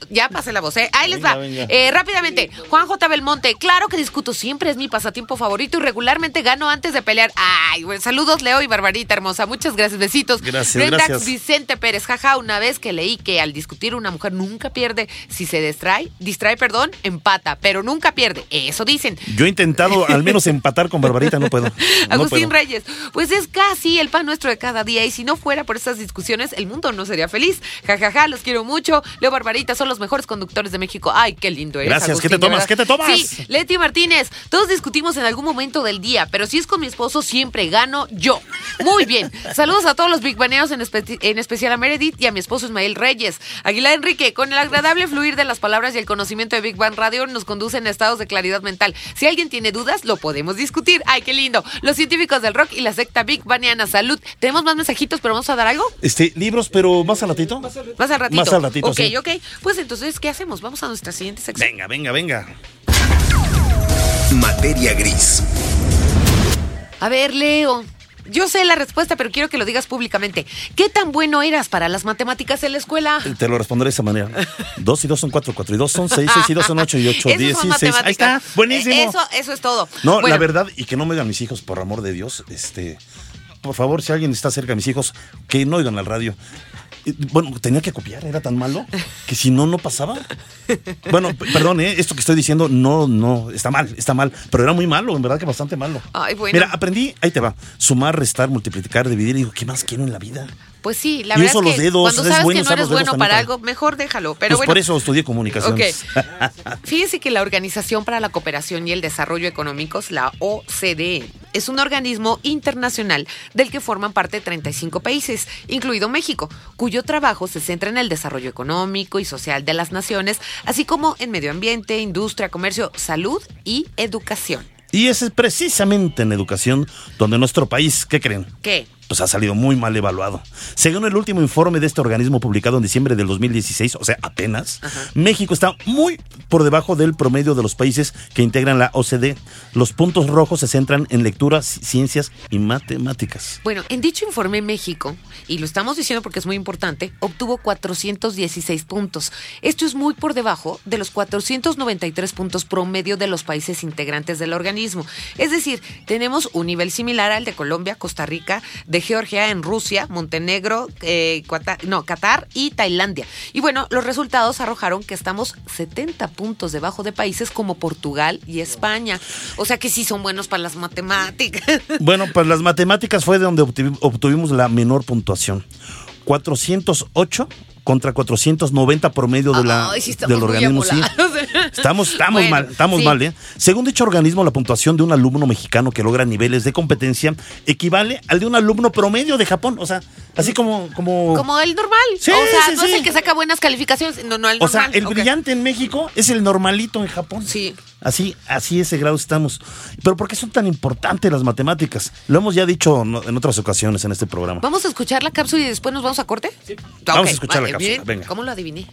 ya pasé la voz, ¿eh? Ahí les Venga, va. venga. Eh, rápidamente, Juan J. Belmonte. Claro que discuto siempre, es mi pasatiempo favorito y regularmente gano antes de pelear. Ay, güey, saludos, Leo y Barbarita hermosa. Muchas gracias, besitos. Gracias, gracias. Vicente Pérez, jaja, una vez que leí que al discutir una mujer nunca pierde, si se distrae, distrae, perdón, empata, pero nunca pierde. Eso dicen. Yo he intentado al menos empatar con Barbarita, no puedo. No Agustín puedo. Reyes, pues es casi el pan nuestro de cada día y si no fuera por estas discusiones, el mundo no sería feliz. Ja, ja, ja, los quiero mucho. Leo Barbarita son los mejores conductores de México. Ay, qué lindo eres, Gracias. ¿Qué te tomas? ¿Qué te tomas? Sí, Leti Martínez, todos discutimos en algún momento del día, pero si es con mi esposo, siempre gano yo. Muy bien. Saludos a todos los Big Baneados, en, espe- en especial a Meredith y a mi esposo Ismael Reyes. Aguilar Enrique, con el agradable fluir de las palabras y el conocimiento de Big Bang Radio nos conducen a estados de claridad mental. Si alguien tiene dudas, lo podemos discutir. Ay, qué lindo. Los científicos del rock y la secta Big Baniana. Salud. Tenemos más mensajitos, pero vamos a dar algo. Este, libros, pero más al ratito. Más al ratito. Más al ratito, Ok, sí. ok. Pues entonces, ¿qué hacemos? Vamos a nuestra siguiente sección. Venga, venga, venga. Materia gris. A ver, Leo. Yo sé la respuesta, pero quiero que lo digas públicamente. ¿Qué tan bueno eras para las matemáticas en la escuela? Te lo responderé de esa manera. Dos y dos son cuatro, cuatro y dos son seis, seis y dos son ocho y ocho, seis. Ahí está, buenísimo. Eso, eso es todo. No, la verdad, y que no me oigan mis hijos, por amor de Dios, este, por favor, si alguien está cerca de mis hijos, que no oigan al radio. Bueno, tenía que copiar, era tan malo que si no, no pasaba. Bueno, perdón, ¿eh? esto que estoy diciendo no, no, está mal, está mal, pero era muy malo, en verdad que bastante malo. Ay, bueno. Mira, aprendí, ahí te va, sumar, restar, multiplicar, dividir, y digo, ¿qué más quiero en la vida? Pues sí, la Y verdad uso es los que dedos, cuando es sabes bueno que no eres bueno para algo, mejor déjalo. Pero pues bueno. por eso estudié comunicaciones. Ok. Fíjese que la Organización para la Cooperación y el Desarrollo Económicos, la OCDE, es un organismo internacional del que forman parte 35 países, incluido México, cuyo trabajo se centra en el desarrollo económico y social de las naciones, así como en medio ambiente, industria, comercio, salud y educación. Y es precisamente en educación donde nuestro país, ¿qué creen? ¿Qué? Pues ha salido muy mal evaluado. Según el último informe de este organismo publicado en diciembre del 2016, o sea, apenas, México está muy por debajo del promedio de los países que integran la OCDE. Los puntos rojos se centran en lectura, ci- ciencias y matemáticas. Bueno, en dicho informe México, y lo estamos diciendo porque es muy importante, obtuvo 416 puntos. Esto es muy por debajo de los 493 puntos promedio de los países integrantes del organismo. Es decir, tenemos un nivel similar al de Colombia, Costa Rica, de Georgia, en Rusia, Montenegro, eh, Cuata- no, Qatar y Tailandia. Y bueno, los resultados arrojaron que estamos 70 puntos debajo de países como Portugal y España. O sea que sí son buenos para las matemáticas. Bueno, pues las matemáticas fue de donde obtuvi- obtuvimos la menor puntuación. 408 contra 490 promedio de la, Ay, sí del organismo. sí. Estamos, estamos Bueno, mal, estamos sí. mal, ¿eh? Según dicho organismo, la puntuación de un alumno mexicano que logra niveles de competencia equivale al de un alumno promedio de Japón. O sea, así como. Como, Como el normal. Sí, o sea, sí, no es el que saca buenas calificaciones. No, no, el o sea, normal. el brillante en México es el normalito en Japón. Sí. Así, así ese grado estamos. Pero ¿por qué son tan importantes las matemáticas? Lo hemos ya dicho en otras ocasiones en este programa. ¿Vamos a escuchar la cápsula y después nos vamos a corte? Sí. Vamos a escuchar la cápsula, venga. ¿Cómo lo adiviné?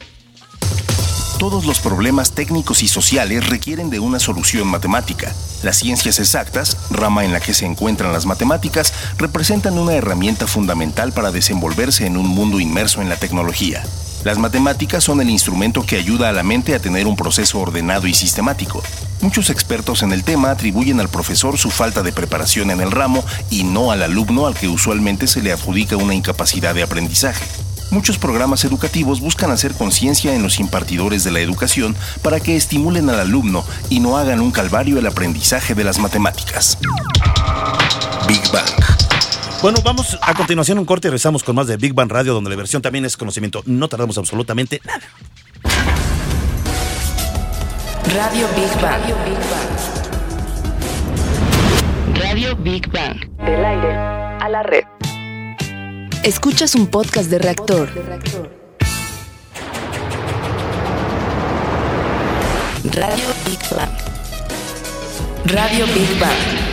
Todos los problemas técnicos y sociales requieren de una solución matemática. Las ciencias exactas, rama en la que se encuentran las matemáticas, representan una herramienta fundamental para desenvolverse en un mundo inmerso en la tecnología. Las matemáticas son el instrumento que ayuda a la mente a tener un proceso ordenado y sistemático. Muchos expertos en el tema atribuyen al profesor su falta de preparación en el ramo y no al alumno al que usualmente se le adjudica una incapacidad de aprendizaje. Muchos programas educativos buscan hacer conciencia en los impartidores de la educación para que estimulen al alumno y no hagan un calvario el aprendizaje de las matemáticas. Big Bang. Bueno, vamos a continuación un corte y regresamos con más de Big Bang Radio, donde la versión también es conocimiento. No tardamos absolutamente nada. Radio Big Bang. Radio Big Bang. Del aire a la red. Escuchas un podcast de reactor. Radio Big Bang. Radio Big Bang.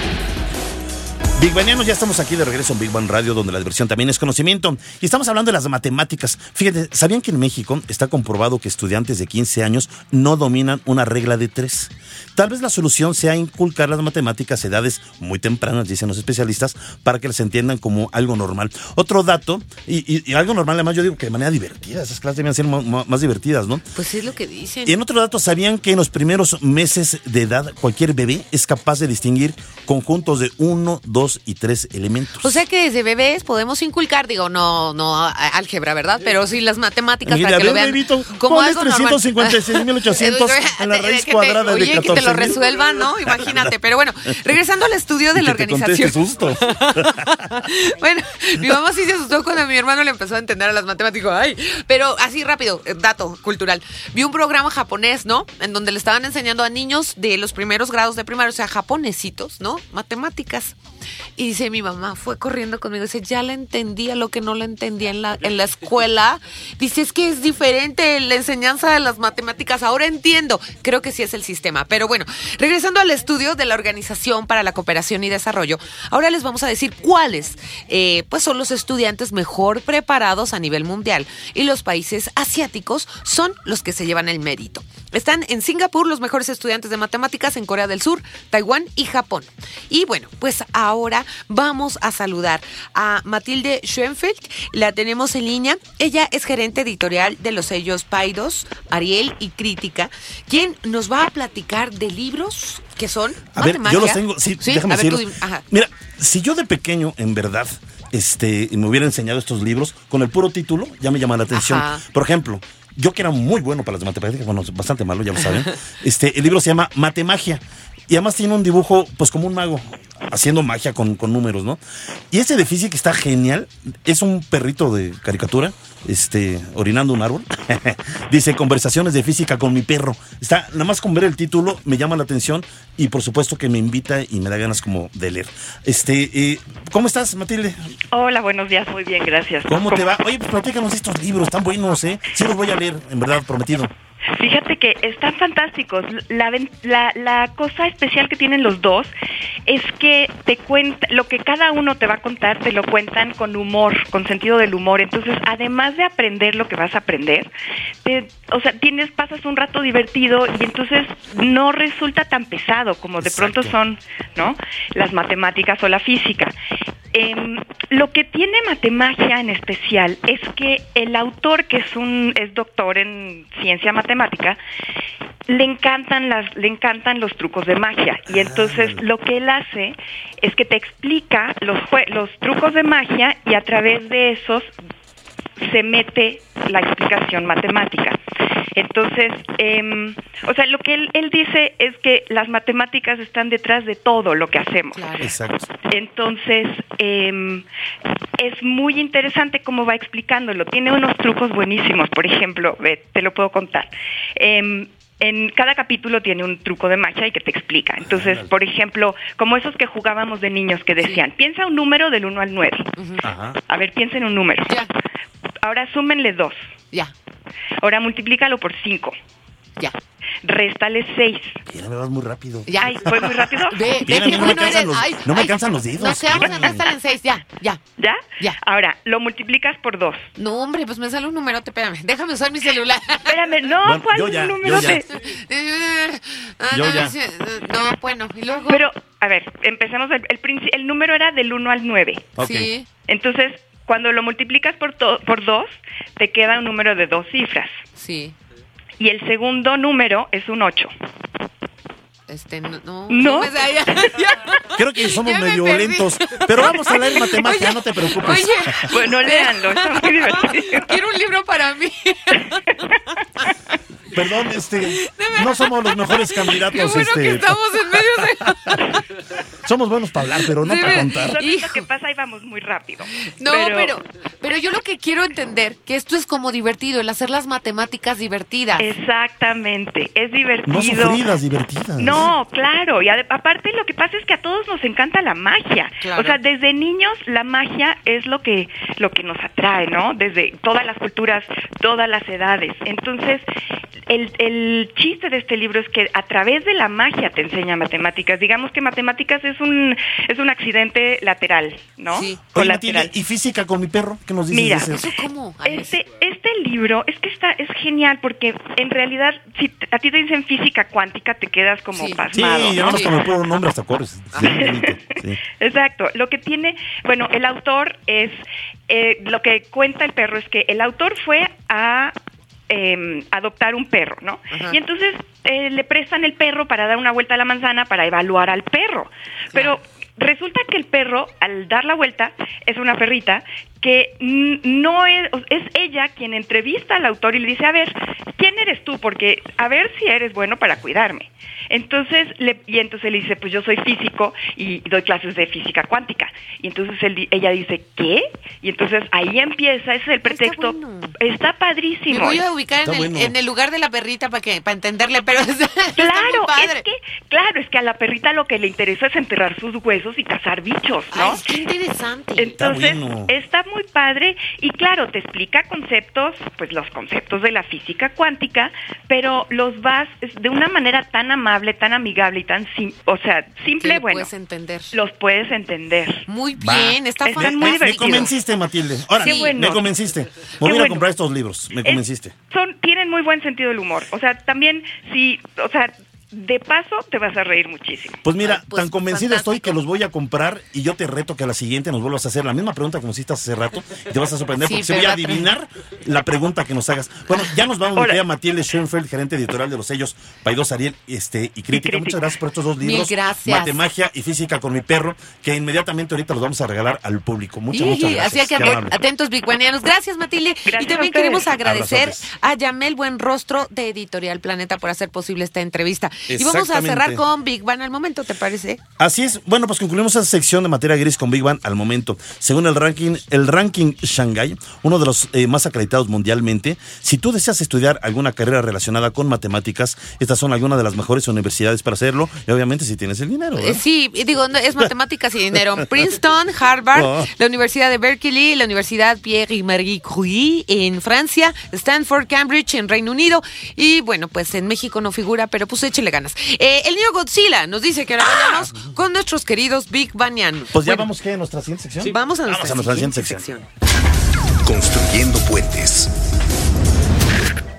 Big Banianos, ya estamos aquí de regreso en Big Bang Radio, donde la diversión también es conocimiento. Y estamos hablando de las matemáticas. Fíjate, ¿sabían que en México está comprobado que estudiantes de 15 años no dominan una regla de tres? Tal vez la solución sea inculcar las matemáticas a edades muy tempranas, dicen los especialistas, para que las entiendan como algo normal. Otro dato, y, y- y algo normal, además yo digo que de manera divertida, esas clases deben ser más divertidas, ¿no? Pues es lo que dicen. Y en otro dato, ¿sabían que en los primeros meses de edad cualquier bebé es capaz de distinguir conjuntos de uno, dos y tres elementos? O sea que desde bebés podemos inculcar, digo, no, no a- álgebra, ¿verdad? Pero sí las matemáticas Mira, para que a lo vean bebito, como ¿cuál es algo normal. 356,800 en la raíz Que te- cuadrada de oye, que te 14? lo resuelvan, ¿no? Imagínate. Pero bueno, regresando al estudio de Y la que te organización. susto. bueno, mi mamá sí se asustó cuando mi hermano le empezó a entender a las matemáticas. Ay, pero así rápido, eh, dato cultural. Vi un programa japonés, ¿no? En donde le estaban enseñando a niños de los primeros grados de primaria, o sea, japonesitos, ¿no? Matemáticas. Y dice mi mamá, fue corriendo conmigo, dice, ya le entendía lo que no le entendía en la, en la escuela. Dice, es que es diferente la enseñanza de las matemáticas, ahora entiendo. Creo que sí es el sistema. Pero bueno, regresando al estudio de la Organización para la Cooperación y Desarrollo, ahora les vamos a decir cuáles eh, pues son los estudiantes mejor preparados a nivel mundial. Y los países asiáticos son los que se llevan el mérito. Están en Singapur los mejores estudiantes de matemáticas, en Corea del Sur, Taiwán y Japón. Y bueno, pues ahora vamos a saludar a Matilde Schoenfeld. La tenemos en línea. Ella es gerente editorial de los sellos Paidos, Ariel y Crítica, quien nos va a platicar de libros que son A ver, yo los tengo, sí, déjame a ver, tú. Ajá. Mira, si yo de pequeño, en verdad, este, me hubiera enseñado estos libros, con el puro título ya me llama la atención. Ajá. Por ejemplo, yo que era muy bueno para las matemáticas, bueno, bastante malo, ya lo saben, este, el libro se llama Matemagia. Y además tiene un dibujo, pues como un mago, haciendo magia con, con números, ¿no? Y ese de física está genial. Es un perrito de caricatura, este, orinando un árbol. Dice, conversaciones de física con mi perro. Está, nada más con ver el título me llama la atención y por supuesto que me invita y me da ganas como de leer. Este, eh, ¿cómo estás, Matilde? Hola, buenos días, muy bien, gracias. ¿Cómo te va? Oye, pues platícanos estos libros, están buenos, ¿eh? Sí los voy a leer, en verdad, prometido. Fíjate que están fantásticos. La, la, la cosa especial que tienen los dos es que te cuenta, lo que cada uno te va a contar, te lo cuentan con humor, con sentido del humor. Entonces, además de aprender lo que vas a aprender, te- o sea, tienes, pasas un rato divertido y entonces no resulta tan pesado como de pronto son, ¿no? Las matemáticas o la física. Em, lo que tiene Matemagia en especial es que el autor, que es un es doctor en ciencia matemática, le encantan las le encantan los trucos de magia. Y entonces lo que él hace es que te explica los los trucos de magia y a través de esos se mete la explicación matemática. Entonces, em, o sea, lo que él, él dice es que las matemáticas están detrás de todo lo que hacemos. Claro. Exacto. Entonces, em, es muy interesante cómo va explicándolo. Tiene unos trucos buenísimos, por ejemplo, ve, te lo puedo contar. En cada capítulo tiene un truco de magia y que te explica. Entonces, por ejemplo, como esos que jugábamos de niños que decían, piensa un número del 1 al 9. Ajá. A ver, piensen un número. Ya, Ahora súmenle 2. ya, Ahora multiplícalo por 5. ya. Réstale 6. Mira, me vas muy rápido. Ya. Ay, ¿fue muy rápido? Ve, Mira, ve que no me cansan los- Ay, no me ay, cansan los dedos. Nos quedamos en hasta en seis, ya, ya. ¿Ya? Ya. Ahora, lo multiplicas por 2. No, hombre, pues me sale un número, te espérame. Déjame usar mi celular. Espérame, no, Bueno, ¿cuál yo ya, número yo ya. de- Ah, Yo no, No, bueno, y luego. Pero, a ver, empecemos. El, el, el número era del 1 al 9. Ok. Sí. Entonces, cuando lo multiplicas por, to- por 2, te queda un número de dos cifras. Sí. Y el segundo número es un 8. Este, no. No. ¿No? me da- ya- ya. Creo que somos Ya me medio perdí. lentos, pero vamos a leer matemática, Oye, no te preocupes. Oye. Bueno, léanlo, está muy divertido. Quiero un libro para mí. Perdón, este, no somos los mejores candidatos. Qué bueno este, que estamos en medio de... Somos buenos para hablar, pero no Sí, para me- contar. ¿Sabes Hijo. lo que pasa? Ahí vamos muy rápido. No, pero... pero, yo lo que quiero entender, que esto es como divertido, el hacer las matemáticas divertidas. Exactamente, es divertido. No sufridas, divertidas. No, claro, y aparte lo que pasa es que a todos nos encanta la magia. Claro. O sea, desde niños la magia es lo que lo que nos atrae, ¿no? Desde todas las culturas, todas las edades. Entonces, el, el chiste de este libro es que a través de la magia te enseña matemáticas. Digamos que matemáticas es un es un accidente lateral, ¿no? Sí. Colateral. ¿y física con mi perro? ¿Qué nos dices Mira? ¿Eso cómo? Este, este libro, es que está, es genial porque en realidad, si a ti te dicen física cuántica, te quedas como Sí. Sí, pasmado. ya ¿no? no con el puro nombre hasta corres. Sí, sí. Exacto. Lo que tiene, bueno, el autor es, eh, lo que cuenta el perro es que el autor fue a eh, adoptar un perro, ¿no? Ajá. Y entonces eh, le prestan el perro para dar una vuelta a la manzana para evaluar al perro. Pero resulta que el perro, al dar la vuelta, es una perrita que no es, es ella quien entrevista al autor y le dice, a ver, ¿quién eres tú? Porque a ver si eres bueno para cuidarme. Entonces, le, y entonces le dice, pues yo soy físico y doy clases de física cuántica. Y entonces él di- ella dice, ¿qué? Y entonces ahí empieza, ese es el pretexto. bueno. Está Me padrísimo. voy a ubicar en Está el, bueno. en el lugar de la perrita para que para entenderle, pero está muy Claro, padre. es que, claro, es que a la perrita lo que le interesa es enterrar sus huesos y cazar bichos, ¿no? Ay, qué interesante. Entonces, bueno. está muy padre y claro, te explica conceptos, pues los conceptos de la física cuántica, pero los vas de una manera tan amable, tan amigable y tan, sim- o sea, simple, bueno, puedes entender. los puedes entender. Muy Va. bien, está Están fan- muy me, me convenciste, Matilde. Ahora, Qué bueno. me convenciste. Voy a bueno. comprar estos libros. Me Es- convenciste. son, tienen muy buen sentido del humor. O sea, también, si, o sea, de paso te vas a reír muchísimo. Pues mira, pues, tan convencido estoy que los voy a comprar y yo te reto que a la siguiente nos vuelvas a hacer la misma pregunta nos hiciste hace rato y te vas a sorprender Sí, porque se voy a adivinar la pregunta que nos hagas. Bueno, ya nos vamos, mi Ahora. querida Matilde Schoenfeld, gerente editorial de los sellos Paidós Ariel este, y, crítica. Crítica. Muchas gracias por estos dos Mil libros. gracias. Matemagia y Física con mi perro, que inmediatamente ahorita los vamos a regalar al público. Muchas, Y- muchas gracias. Así que atentos, biguanianos. Gracias, Matilde. Gracias y también queremos agradecer Abrazotes. a Yamel Buenrostro de Editorial Planeta por hacer posible esta entrevista. Y vamos a cerrar con Big Bang al momento, ¿te parece? Así es. Bueno, pues concluimos esa sección de materia gris con Big Bang al momento. Según el ranking, el ranking Shanghai, uno de los eh, más acreditados mundialmente, si tú deseas estudiar alguna carrera relacionada con matemáticas, estas son algunas de las mejores universidades para hacerlo, y obviamente si tienes el dinero. ¿verdad? Eh, Sí, digo, no, es matemáticas y dinero. Princeton, Harvard, Oh. la Universidad de Berkeley, la Universidad Pierre y Marie Curie en Francia, Stanford, Cambridge en Reino Unido y bueno, pues en México no figura, pero pues ganas. Eh, el niño Godzilla nos dice que ahora vayamos con nuestros queridos Big Banian. Pues ya vamos ¿qué? a nuestra siguiente sección. Vamos a nuestra, Vamos a nuestra siguiente siguiente sección. Construyendo puentes.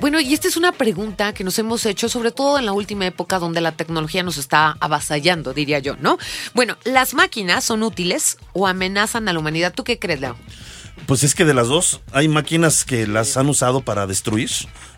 Bueno, y esta es una pregunta que nos hemos hecho, sobre todo en la última época donde la tecnología nos está avasallando, diría yo, ¿no? Bueno, ¿las máquinas son útiles o amenazan a la humanidad? ¿Tú qué crees, Leo? Pues es que de las dos, hay máquinas que las han usado para destruir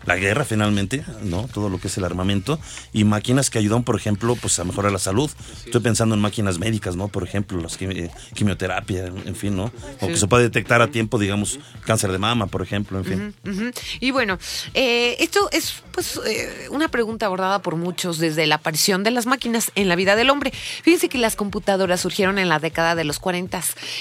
la guerra finalmente, ¿no? Todo lo que es el armamento, y máquinas que ayudan, por ejemplo, pues a mejorar la salud. Estoy pensando en máquinas médicas, ¿no? Por ejemplo, las quimi- quimioterapia, en fin, ¿no? O que se puede detectar a tiempo, digamos, cáncer de mama, por ejemplo, en fin. Y bueno, eh, esto es pues eh, una pregunta abordada por muchos desde la aparición de las máquinas en la vida del hombre. Fíjense que las computadoras surgieron en la década de los 40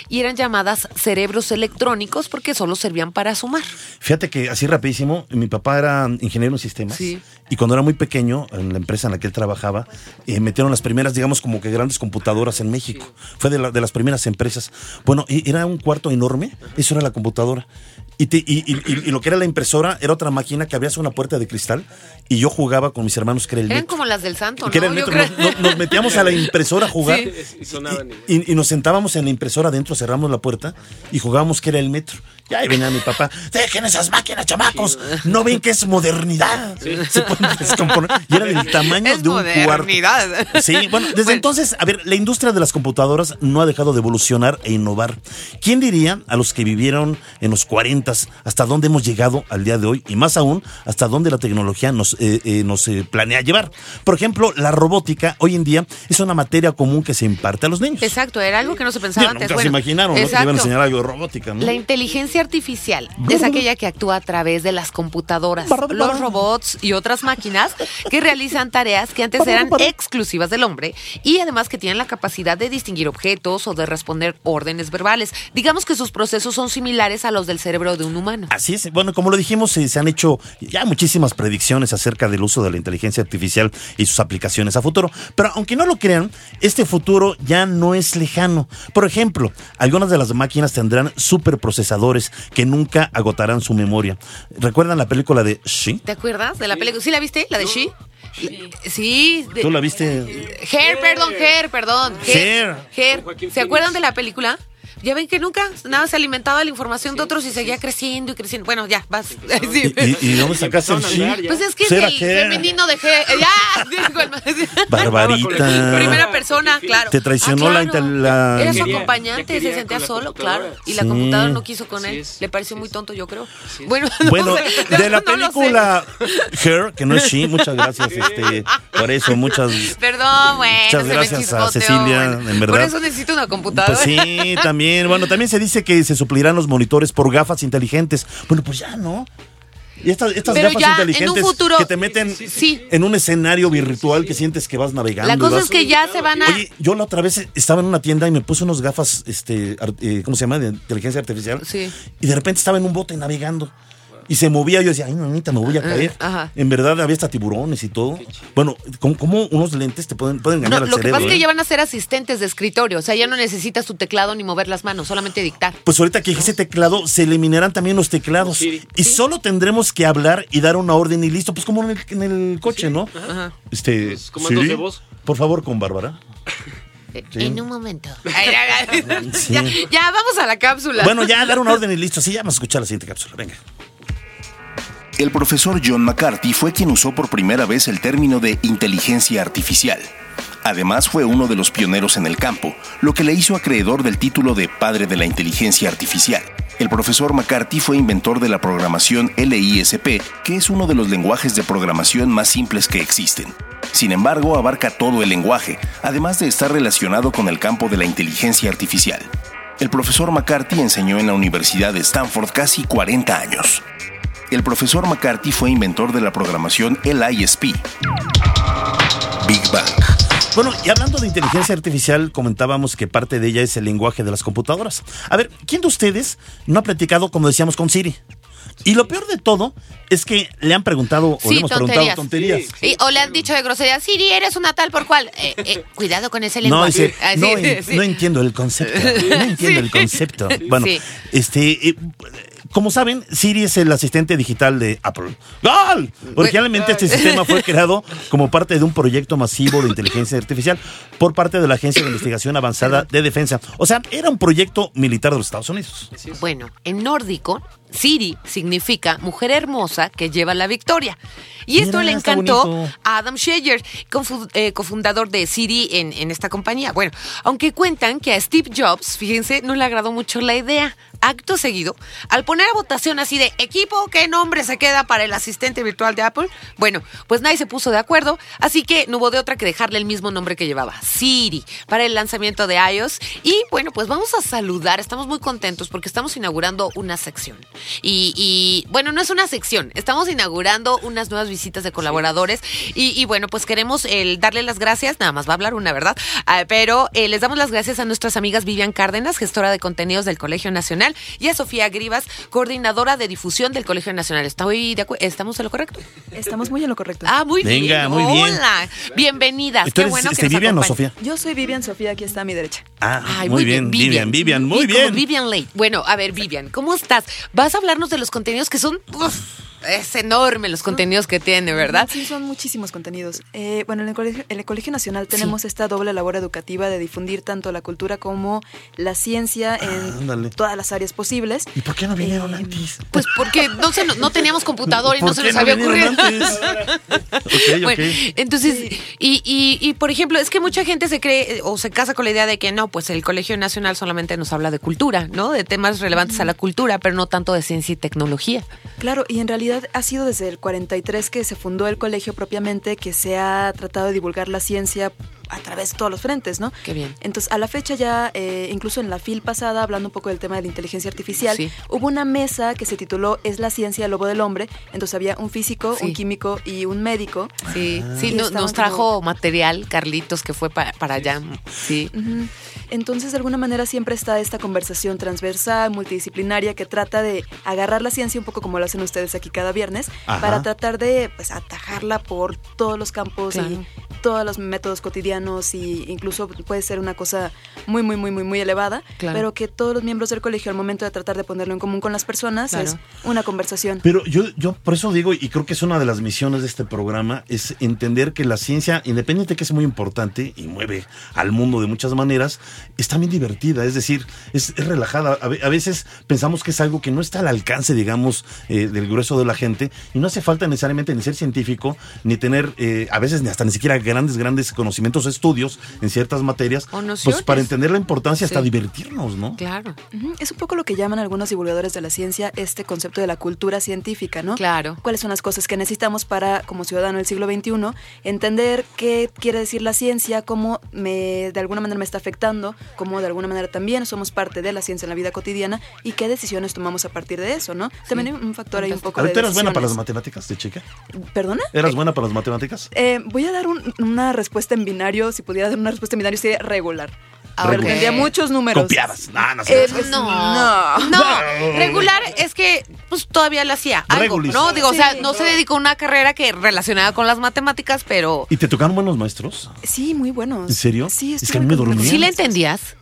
y eran llamadas cerebros electrónicos porque solo servían para sumar. Fíjate que así rapidísimo, mi papá era ingeniero en sistemas Sí. y cuando era muy pequeño, en la empresa en la que él trabajaba, eh, metieron las primeras, digamos, como que grandes computadoras en México. Fue de, la- de las primeras empresas. Bueno, y era un cuarto enorme, eso era la computadora. Y, te- y- y- y- y lo que era la impresora era otra máquina que abrías una puerta de cristal y yo jugaba con mis hermanos que era el Eran metro. como las del santo, Que era ¿no? el Yo metro. Nos, nos- nos metíamos a la impresora a jugar Sí. Y nos sentábamos en la impresora adentro, cerramos la puerta y jugábamos que era el metro. Y ahí venía mi papá, dejen esas máquinas, chamacos, no ven que es modernidad. Se pueden descomponer. Y era del tamaño Es de un modernidad. cuarto. Sí, bueno, desde Bueno. entonces, a ver, la industria de las computadoras no ha dejado de evolucionar e innovar. ¿Quién diría a los que vivieron en los 40 hasta dónde hemos llegado al día de hoy y más aún hasta dónde la tecnología nos, eh, eh, nos eh, planea llevar? Por ejemplo, la robótica hoy en día es una materia común que se imparte a los niños. Exacto, era algo que no se pensaba antes. nunca Bueno, se imaginaron ¿no? que iban a enseñar algo de robótica, ¿no? La inteligencia artificial es aquella que actúa a través de las computadoras, los robots y otras máquinas que realizan tareas que antes eran exclusivas del hombre y además que tienen la capacidad de distinguir objetos o de responder órdenes verbales. Digamos que sus procesos son similares a los del cerebro de un humano. Así es. Bueno, como lo dijimos, se, se han hecho ya muchísimas predicciones acerca del uso de la inteligencia artificial y sus aplicaciones a futuro. Pero aunque no lo crean, este futuro ya no es lejano. Por ejemplo, algunas de las máquinas tendrán superprocesadores que nunca agotarán su memoria. ¿Recuerdan la película de She? ¿Te acuerdas de la película? ¿Sí la viste? ¿La de She? Sí. de- ¿Tú la viste? Hair, perdón, Hair, perdón. Hair. Hair. ¿Se acuerdan de la película? Ya ven que nunca nada se alimentaba de la información de otros y seguía creciendo y creciendo. Bueno, ya, vas. Sí. ¿Y, y, dónde sacaste el Pues es que el Hair. femenino de Hair. Ya. Barbarita. Primera persona, claro. Te traicionó Ah, la claro. la- Era su acompañante, quería se sentía solo, claro. Y la computadora no quiso con él. Le pareció muy tonto, yo creo. Bueno, no Bueno, sé, de la no película Her, que no es She, muchas gracias este, por eso, muchas... Perdón, bueno. Muchas gracias a Cecilia, bueno. en verdad. Por eso necesito una computadora. Pues sí, también. Bueno, también se dice que se suplirán los monitores por gafas inteligentes. Bueno, pues ya, ¿no? Y estas, estas Pero gafas ya, en un inteligentes futuro- que te meten Sí. en un escenario virtual que sientes que vas navegando. La cosa vas- es que ya se van a. Oye, yo la otra vez estaba en una tienda y me puse unos gafas, este, eh, ¿cómo se llama? De inteligencia artificial. Sí. Y de repente estaba en un bote navegando. Y se movía, yo decía, ay, mamita, me voy a caer. ajá. En verdad había hasta tiburones y todo. Bueno, ¿cómo, cómo unos lentes te pueden, pueden No, engañar al lo que pasa es que eh? ya van a ser asistentes de escritorio. O sea, ya no necesitas tu teclado ni mover las manos, solamente dictar. Pues ahorita que dije ese teclado, se eliminarán también los teclados. Sí. Y solo tendremos que hablar y dar una orden y listo. Pues como en el, en el coche, ¿no? Este. Los comandos de voz. Por favor, con Bárbara. Eh, Sí. En un momento. Ay, ay, ay. Sí. ya, ya, vamos a la cápsula. Bueno, ya dar una orden y listo. Sí, ya vamos a escuchar la siguiente cápsula. Venga. El profesor John McCarthy fue quien usó por primera vez el término de inteligencia artificial. Además fue uno de los pioneros en el campo, lo que le hizo acreedor del título de padre de la inteligencia artificial. El profesor McCarthy fue inventor de la programación LISP, que es uno de los lenguajes de programación más simples que existen. Sin embargo, abarca todo el lenguaje, además de estar relacionado con el campo de la inteligencia artificial. El profesor McCarthy enseñó en la Universidad de Stanford casi 40 años. El profesor McCarthy fue inventor de la programación LISP. Big Bang. Bueno, y hablando de inteligencia artificial, comentábamos que parte de ella es el lenguaje de las computadoras. A ver, ¿quién de ustedes no ha platicado, como decíamos, con Siri? Y lo peor de todo es que le han preguntado o Sí, le hemos tonterías. preguntado tonterías. Y- o le han dicho de grosería, Siri, eres una tal por cual. Eh, eh, cuidado con ese lenguaje. Ah, no, en- sí. no entiendo el concepto. No entiendo Sí. el concepto. Bueno, Sí. este, eh, como saben, Siri es el asistente digital de Apple. ¡Gol! Originalmente este sistema fue creado como parte de un proyecto masivo de inteligencia artificial por parte de la Agencia de Investigación Avanzada de Defensa. O sea, era un proyecto militar de los Estados Unidos. Bueno, en nórdico, Siri significa mujer hermosa que lleva la victoria. Y esto le encantó a Adam Scheyer, eh, cofundador de Siri en, en esta compañía. Bueno, aunque cuentan que a Steve Jobs, fíjense, no le agradó mucho la idea. Acto seguido, al poner a votación así de equipo, ¿qué nombre se queda para el asistente virtual de Apple? Bueno, pues nadie se puso de acuerdo, así que no hubo de otra que dejarle el mismo nombre que llevaba, Siri, para el lanzamiento de iOS. Y bueno, pues vamos a saludar, estamos muy contentos porque estamos inaugurando una sección. Y, y, bueno, no es una sección, estamos inaugurando unas nuevas visitas de colaboradores. Y, y, bueno, pues queremos el darle las gracias, nada más va a hablar una, ¿verdad? Ah, pero eh, les damos las gracias a nuestras amigas Vivian Cárdenas, gestora de contenidos del Colegio Nacional, y a Sofía Grivas, coordinadora de difusión del Colegio Nacional. ¿Estoy de ¿Estamos en lo correcto? Estamos muy en lo correcto. Ah, muy Venga, bien. muy bien. Hola, bienvenidas. ¿Y tú Qué bueno que este, nos Vivian o. Sofía? Yo soy Vivian Sofía, aquí está a mi derecha. Ah, Ay, muy, bien, Vivian, Vivian, muy bien. Vivian Late. Bueno, a ver, Vivian, ¿cómo estás? Vas hablarnos de los contenidos que son. uf, es enorme los contenidos que tiene, ¿verdad? Sí, son muchísimos contenidos. Eh, bueno, en el, colegio, en el Colegio Nacional tenemos esta doble labor educativa de difundir tanto la cultura como la ciencia en Ah, ándale. todas las áreas posibles. ¿Y por qué no vinieron Eh, antes? Pues porque no, se, no teníamos computador y no ¿Por se nos había vinieron ocurrido. antes? Bueno, entonces, y, y, y por ejemplo, es que mucha gente se cree eh, o se casa con la idea de que no, pues el Colegio Nacional solamente nos habla de cultura, ¿no? De temas relevantes a la cultura, pero no tanto de ciencia y tecnología. Claro, y en realidad ha sido desde el 43 que se fundó el colegio propiamente, que se ha tratado de divulgar la ciencia a través de todos los frentes, ¿no? Qué bien. Entonces, a la fecha ya, eh, incluso en la FIL pasada, hablando un poco del tema de la inteligencia artificial, Sí. hubo una mesa que se tituló Es la ciencia del lobo del hombre. Entonces había un físico, Sí. un químico y un médico. Sí, sí, no- nos trajo material, Carlitos, que fue pa- para allá. Sí. Ujú. Entonces, de alguna manera siempre está esta conversación transversal, multidisciplinaria, que trata de agarrar la ciencia un poco como lo hacen ustedes aquí cada viernes, Ajá. para tratar de pues, atajarla por todos los campos Claro. y todos los métodos cotidianos y incluso puede ser una cosa muy, muy, muy, muy, muy elevada, Claro. pero que todos los miembros del colegio al momento de tratar de ponerlo en común con las personas Claro. es una conversación. Pero yo, yo por eso digo, y creo que es una de las misiones de este programa, es entender que la ciencia, independiente de que es muy importante y mueve al mundo de muchas maneras, es también divertida, es decir, es, es relajada. A, ve- a veces pensamos que es algo que no está al alcance, digamos, eh, del grueso de la gente, y no hace falta necesariamente ni ser científico, ni tener, eh, a veces ni hasta ni siquiera grandes, grandes conocimientos o estudios en ciertas materias, O pues para entender la importancia hasta Sí. divertirnos, ¿no? Claro, Es un poco lo que llaman algunos divulgadores de la ciencia este concepto de la cultura científica, ¿no? claro. cuáles son las cosas que necesitamos para, como ciudadano del siglo XXI, entender qué quiere decir la ciencia, cómo me, de alguna manera me está afectando, cómo de alguna manera también somos parte de la ciencia en la vida cotidiana y qué decisiones tomamos a partir de eso, ¿no? También hay un factor ahí un poco A ver, de ¿tú eras buena para las matemáticas de chica? ¿Perdona? ¿Eras buena para las matemáticas? Eh, voy a dar un- una respuesta en binario, si pudiera dar una respuesta en binario sería regular. Ah, Pero tendría muchos números. Copiabas. No, no Eh, sé. pues, no, no. no, regular es que pues todavía lo hacía algo, Regulis. ¿no? Digo, o sea, no se dedicó a una carrera que relacionada con las matemáticas, pero ¿Y te tocaron buenos maestros? Sí, muy buenos. ¿En serio? Sí, Es que a mí me dormía. ¿sí le entendías?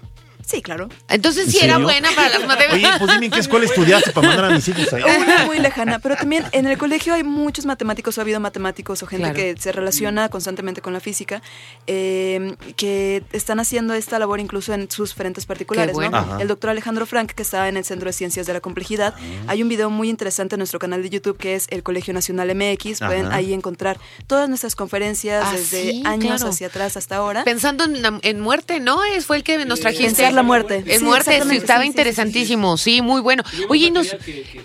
Sí, claro. Entonces ¿En sí era buena para las Oye, matemáticas. pues dime en qué escuela estudiaste para mandar a mis hijos ahí. Una muy lejana, pero también en el colegio hay muchos matemáticos, o ha habido matemáticos o gente Claro. que se relaciona constantemente con la física, eh, que están haciendo esta labor incluso en sus frentes particulares. bueno. ¿no? El doctor Alejandro Frank, que está en el Centro de Ciencias de la Complejidad, hay un video muy interesante en nuestro canal de YouTube que es el Colegio Nacional MX, pueden Ajá. ahí encontrar todas nuestras conferencias Ah, desde sí, años claro. hacia atrás hasta ahora. Pensando en, muerte, ¿no? Es, fue el que nos trajiste. Pensar la muerte. En Sí, muerte, sí, estaba sí, sí, interesantísimo, sí, muy bueno. Oye, y nos...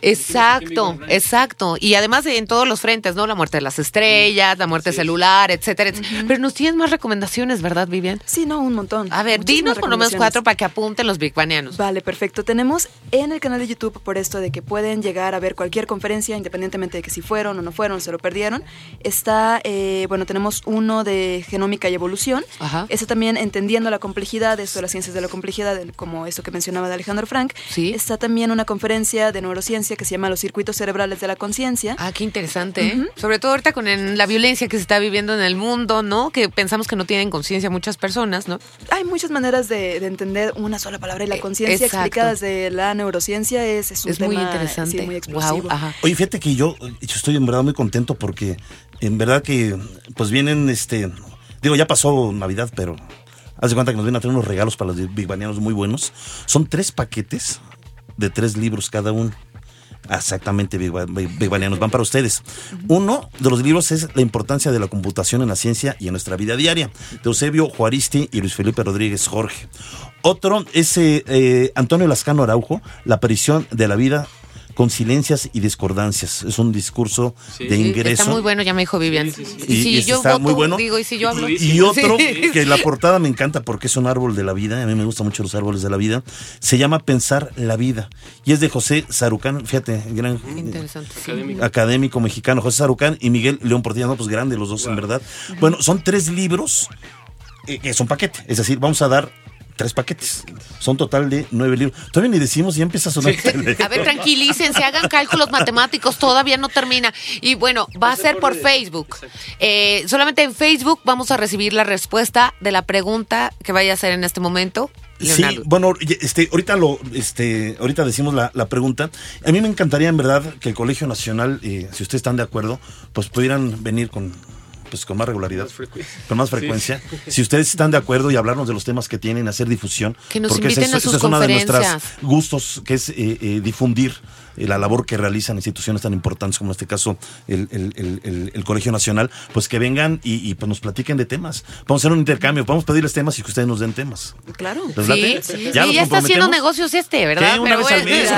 Exacto, exacto. Y además de en todos los frentes, ¿no? La muerte de las estrellas, la muerte celular, etcétera, etcétera. Pero nos tienes más recomendaciones, ¿verdad, Vivian? Sí, no, un montón. A ver, Muchísimas dinos por lo menos cuatro para que apunten los Big Banianos. Vale, perfecto. Tenemos en el canal de YouTube, por esto de que pueden llegar a ver cualquier conferencia, independientemente de que si fueron o no fueron, se lo perdieron. Está, eh, bueno, tenemos uno de genómica y evolución. Ajá. Ese también entendiendo la complejidad, esto de las ciencias de la complejidad, como esto que mencionaba de Alejandro Frank. Sí. Está también una conferencia de neurociencia que se llama Los circuitos cerebrales de la conciencia. Ah, qué interesante, ¿eh? Sobre todo ahorita con en la violencia que se está viviendo en el mundo, ¿no? Que pensamos que no tienen conciencia muchas personas, ¿no? Hay muchas maneras de, de entender una sola palabra y la Eh, conciencia exacto. explicada desde la neurociencia es, es un Es muy interesante. sí, muy explosivo. Wow, ajá. Oye, fíjate que yo, yo estoy en verdad muy contento porque en verdad que pues vienen, este, digo, ya pasó Navidad, pero haz de cuenta que nos vienen a traer unos regalos para los Big Banianos muy buenos. Son tres paquetes de tres libros cada uno. Exactamente, Big, Ba- Big Banianos, van para ustedes. Uno de los libros es La importancia de la computación en la ciencia y en nuestra vida diaria, de Eusebio Juaristi y Luis Felipe Rodríguez Jorge. Otro es eh, eh, Antonio Lascano Araujo, La aparición de la vida con silencias y discordancias. Es un discurso de ingreso. Está muy bueno, ya me dijo Vivian. Y- Y, y si yo está voto, muy bueno. digo, y si yo hablo. Y otro, Sí. que la portada me encanta porque es un árbol de la vida, a mí me gustan mucho los árboles de la vida, se llama Pensar la vida. Y es de José Sarucán, fíjate, gran Interesante. sí. académico mexicano, José Sarucán y Miguel León Portilla, no, pues grande los dos, en verdad. Bueno, son tres libros eh, que son paquete, es decir, vamos a dar tres paquetes. Son total de nueve libros. Todavía ni decimos, ya empieza a sonar. A ver, tranquilícense, hagan cálculos matemáticos, todavía no termina. Y bueno, va a ser por Facebook. Eh, solamente en Facebook vamos a recibir la respuesta de la pregunta que vaya a hacer en este momento. Sí, Leonardo. bueno, y- este, ahorita lo, este, ahorita decimos la, la pregunta. A mí me encantaría en verdad que el Colegio Nacional, eh, si ustedes están de acuerdo, pues pudieran venir con, pues con más regularidad, con más frecuencia. Si ustedes están de acuerdo y hablarnos de los temas que tienen, hacer difusión, Que nos porque inviten es, a esa sus es una de conferencias. gustos, que es eh, eh, difundir la labor que realizan instituciones tan importantes como en este caso el, el- el- el- el Colegio Nacional, pues que vengan y, y, pues nos platiquen de temas. Vamos a hacer un intercambio, podemos pedirles temas y que ustedes nos den temas. Claro. ¿Les Sí, sí, ¿Ya sí, ya está haciendo negocios este, ¿verdad? ¿Qué? ¿Una Pero vez al mes?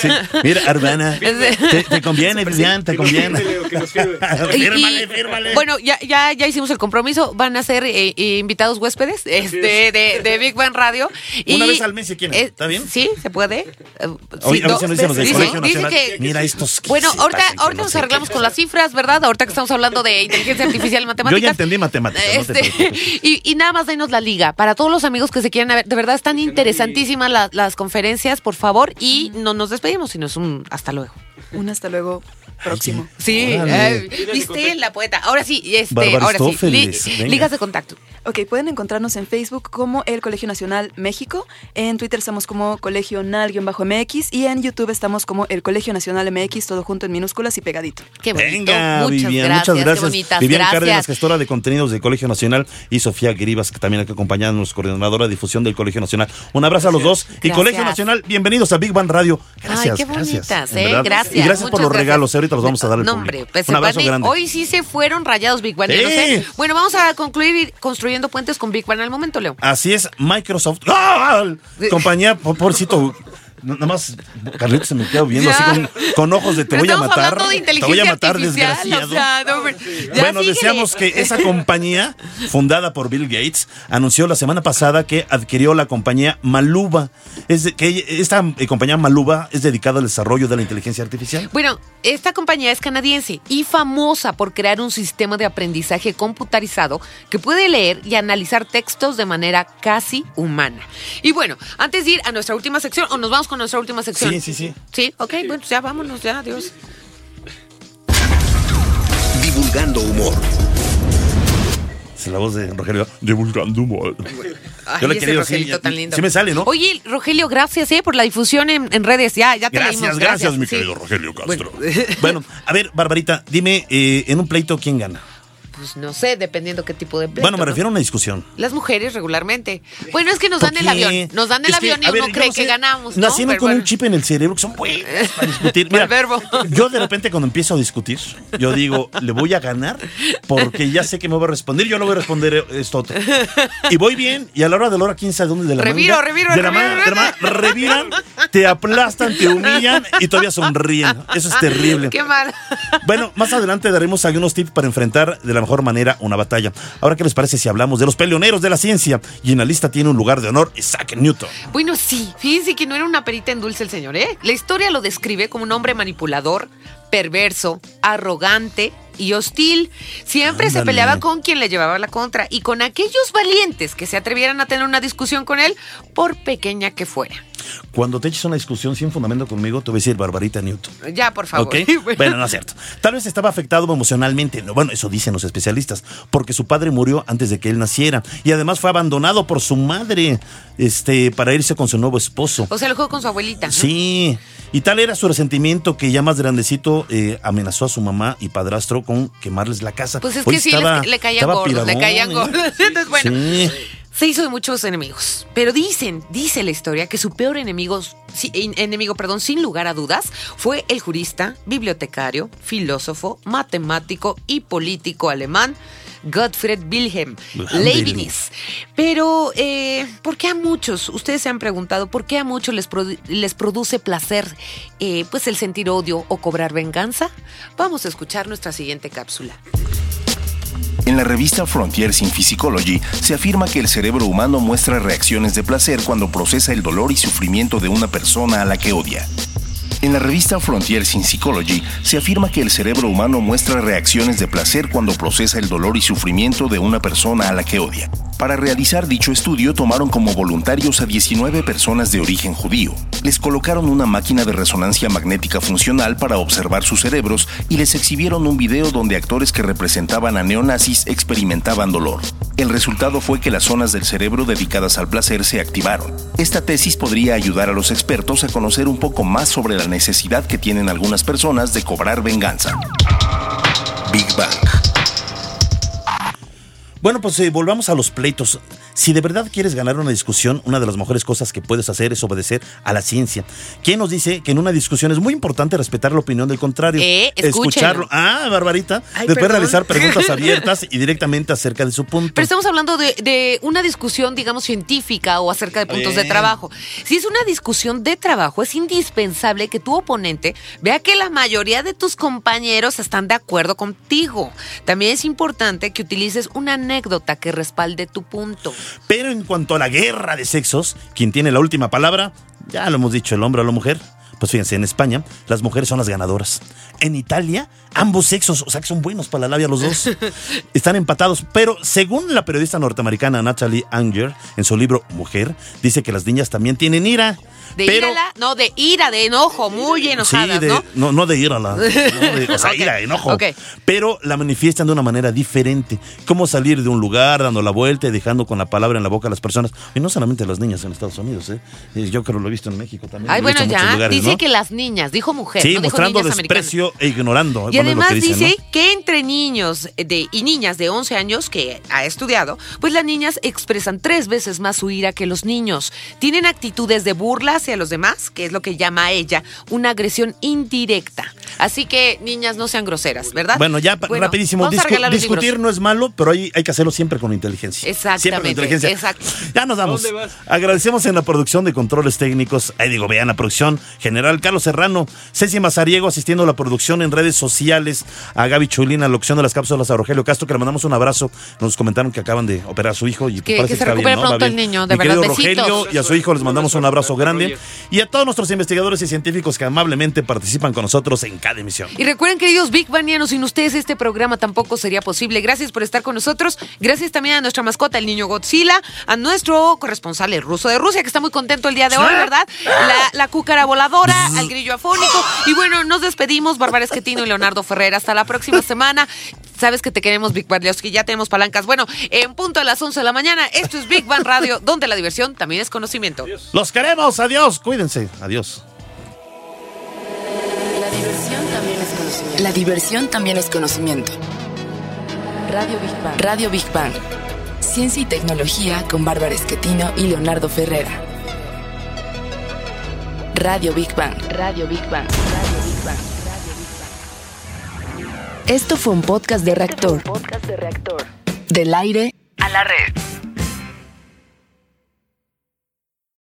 Sí. Mira, Urbana, te, te conviene, Vivian, te conviene. Fírmale, fírmale. Bueno, ya, ya, ya hicimos el compromiso. Van a ser eh, eh, invitados huéspedes este, de, de Big Bang Radio. Una Y, vez al mes si quieren. eh, ¿Está bien? Sí, se puede. Sí, a ver dos si Colegio Dice- Nacional. que- Mira estos Bueno, ahorita, ahorita no nos arreglamos con las cifras, ¿verdad? Ahorita que estamos hablando de inteligencia artificial y Yo matemáticas. ya entendí matemáticas. no te Este, preocupes. y, y nada más denos la liga. Para todos los amigos que se quieran ver, de verdad están interesantísimas la- las conferencias, por favor. Y no nos despedimos, sino es un hasta luego. Un hasta luego próximo. Sí, eh, viste la poeta. Ahora sí, este, ahora sí. Venga. ligas de contacto. Ok, pueden encontrarnos en Facebook como el Colegio Nacional México, en Twitter estamos como Colegio Nal-MX y en YouTube estamos como el Colegio Nacional MX, todo junto en minúsculas y pegadito. Qué bonito. Venga, muchas Vivian, gracias, muchas qué gracias. bonitas, Vivian gracias. Cárdenas, gestora de contenidos del Colegio Nacional, y Sofía Grivas, que también aquí acompañándonos, coordinadora de difusión del Colegio Nacional. Un abrazo a los dos. Y Gracias. Colegio Nacional, bienvenidos a Big Bang Radio. Gracias, Ay, qué gracias. bonitas, en ¿eh? verdad. Gracias. Y gracias por los gracias. regalos. Ahorita los vamos a dar al No, público. hombre, pues Un abrazo grande. Hoy sí se fueron rayados Big Bang. Sí. Bueno, vamos a concluir ir construyendo puentes con Big Bang al momento, Leo. Así es, Microsoft. ¡Ah! Compañía, po- pobrecito. Nada más, Carlitos se me quedó viendo Ya. así con, con ojos de te voy a matar. de Te voy a matar, desgraciado. o sea, no, hombre, ya bueno, síguele. deseamos que esa compañía, fundada por Bill Gates, anunció la semana pasada que adquirió la compañía Maluba. Es de- que esta eh, compañía Maluba es dedicada al desarrollo de la inteligencia artificial. Bueno, esta compañía es canadiense y famosa por crear un sistema de aprendizaje computarizado que puede leer y analizar textos de manera casi humana. Y bueno, antes de ir a nuestra última sección, o nos vamos con nuestra última sección. Sí, sí, sí. Sí, ok, bueno, ya vámonos, ya, adiós. Divulgando humor. Es la voz de Rogelio. Divulgando humor. Ay, Yo le sí, Rogelito ya- tan lindo. sí me sale, ¿no? Oye, Rogelio, gracias eh, por la difusión en, en redes. Ya, ya te Gracias, leímos. gracias, mi sí. querido Rogelio Castro. Bueno. Bueno, a ver, Barbarita, dime, eh, en un pleito, ¿quién gana? Pues no sé, dependiendo qué tipo de pleito, bueno, me ¿no? refiero a una discusión. Las mujeres regularmente. Bueno, es que nos ¿Por dan el avión. Nos dan el Es que, avión y ver, uno cree no que sé, ganamos. ¿no? Nacieron con bueno. un chip en el cerebro que son buenos para discutir. Mira, Mal verbo. yo de repente cuando empiezo a discutir, yo digo, le voy a ganar porque ya sé que me va a responder. Yo no voy a responder esto otro. Y voy bien, y a la hora de la hora, quién sabe dónde de la Reviro, manga, reviro, de la reviro, manga, de la manga, reviran, te aplastan, te humillan y todavía sonríen. Eso es terrible. Qué mal. Bueno, más adelante daremos algunos tips para enfrentar de la mejor manera una batalla. Ahora, ¿qué les parece si hablamos de los peleoneros de la ciencia? Y en la lista tiene un lugar de honor Isaac Newton. Bueno, sí, fíjense que no era una perita en dulce el señor, ¿eh? La historia lo describe como un hombre manipulador, perverso, arrogante y hostil. Siempre se peleaba con quien le llevaba la contra y con aquellos valientes que se atrevieran a tener una discusión con él, por pequeña que fuera. Cuando te eches una discusión sin fundamento conmigo, te voy a decir Barbarita Newton. Ya, por favor. Bueno, no es cierto. Tal vez estaba afectado emocionalmente. No, bueno, eso dicen los especialistas. Porque su padre murió antes de que él naciera. Y además fue abandonado por su madre este, para irse con su nuevo esposo. O sea, lo juego con su abuelita. ¿no? Sí, y tal era su resentimiento que ya más grandecito eh, amenazó a su mamá y padrastro con quemarles la casa. Pues es que sí, estaba- les- le caían gordos, le caían ¿eh? gordos. Entonces, bueno, Sí. Se hizo de muchos enemigos. Pero dicen, dice la historia, que su peor enemigo, enemigo, perdón, sin lugar a dudas, fue el jurista, bibliotecario, filósofo, matemático y político alemán. Gottfried Wilhelm. Leibniz. Pero, eh, ¿por qué a muchos, ustedes se han preguntado, por qué a muchos les, produ- les produce placer eh, pues el sentir odio o cobrar venganza? Vamos a escuchar nuestra siguiente cápsula. En la revista Frontiers in Physiology se afirma que el cerebro humano muestra reacciones de placer cuando procesa el dolor y sufrimiento de una persona a la que odia. En la revista Frontiers in Psychology se afirma que el cerebro humano muestra reacciones de placer cuando procesa el dolor y sufrimiento de una persona a la que odia. Para realizar dicho estudio tomaron como voluntarios a 19 personas de origen judío. Les colocaron una máquina de resonancia magnética funcional para observar sus cerebros y les exhibieron un video donde actores que representaban a neonazis experimentaban dolor. El resultado fue que las zonas del cerebro dedicadas al placer se activaron. Esta tesis podría ayudar a los expertos a conocer un poco más sobre la necesidad que tienen algunas personas de cobrar venganza. Big Bang. Bueno, pues eh, volvamos a los pleitos. Si de verdad quieres ganar una discusión, una de las mejores cosas que puedes hacer es obedecer a la ciencia. ¿Quién nos dice que en una discusión es muy importante respetar la opinión del contrario? Eh, Escucharlo. Ah, Barbarita. Ay, Después perdón. realizar preguntas abiertas y directamente acerca de su punto. Pero estamos hablando de, de una discusión, digamos, científica o acerca de puntos de trabajo. Si es una discusión de trabajo, es indispensable que tu oponente vea que la mayoría de tus compañeros están de acuerdo contigo. También es importante que utilices una anécdota que respalde tu punto. Pero en cuanto a la guerra de sexos, quien tiene la última palabra, ya lo hemos dicho, el hombre o la mujer. Pues fíjense, en España las mujeres son las ganadoras. En Italia, ambos sexos, o sea que son buenos para la labia los dos, están empatados. Pero según la periodista norteamericana Natalie Anger, en su libro Mujer, dice que las niñas también tienen ira. De pero, ira, no, de ira, de enojo, muy enojadas, sí, de- ¿no? ¿no? No, de ira, la, no de- o sea, ira, enojo. Pero la manifiestan de una manera diferente. Cómo salir de un lugar, dando la vuelta y dejando con la palabra en la boca a las personas. Y no solamente las niñas en Estados Unidos, ¿eh? Yo creo que lo he visto en México también. Ay, bueno, en muchos ya. lugares, dice ¿no? que las niñas, dijo mujer, Sí, no dijo mostrando niñas americanas. desprecio e ignorando. Y además que dice, dice ¿no? que entre niños de, y niñas de 11 años que ha estudiado, pues las niñas expresan tres veces más su ira que los niños. Tienen actitudes de burla hacia los demás, que es lo que llama ella una agresión indirecta. Así que, niñas, no sean groseras, ¿verdad? Bueno, ya Bueno, rapidísimo. discu- discutir libros. no es malo, pero hay, hay que hacerlo siempre con inteligencia. Exactamente, Siempre con inteligencia. exacto. Ya nos damos. ¿Dónde vas? Agradecemos en la producción de controles técnicos. Ahí digo, vean la producción general. Carlos Serrano, Ceci Mazariego asistiendo a la producción en redes sociales. A Gaby Chulina, la opción de las cápsulas a Rogelio Castro, que le mandamos un abrazo. Nos comentaron que acaban de operar a su hijo. Y Que- parece que se recupere bien, ¿no? Pronto el bien. niño, de Mi verdad. Rogelio y a su hijo les mandamos un abrazo grande. Y a todos nuestros investigadores y científicos que amablemente participan con nosotros en cada emisión. Y recuerden, queridos Big Banianos, sin ustedes este programa tampoco sería posible. Gracias por estar con nosotros. Gracias también a nuestra mascota, el niño Godzilla, a nuestro corresponsal, el ruso de Rusia, que está muy contento el día de hoy, ¿verdad? La, la cúcara voladora, al grillo afónico. Y bueno, nos despedimos, Bárbara Esquetino y Leonardo Ferrer. Hasta la próxima semana. Sabes que te queremos, Big que ya tenemos palancas. Bueno, en punto a las 11 de la mañana, esto es Big Bang Radio, donde la diversión también es conocimiento. Los queremos. Adiós. Cuídense. Adiós. La diversión también es conocimiento. La diversión también es conocimiento. Radio Big Bang. Radio Big Bang. Ciencia y tecnología con Bárbara Esquetino y Leonardo Ferrera. Radio Big Bang. Radio Big Bang. Radio Big Bang. Esto fue un podcast de reactor. Podcast de reactor. Del aire A la red.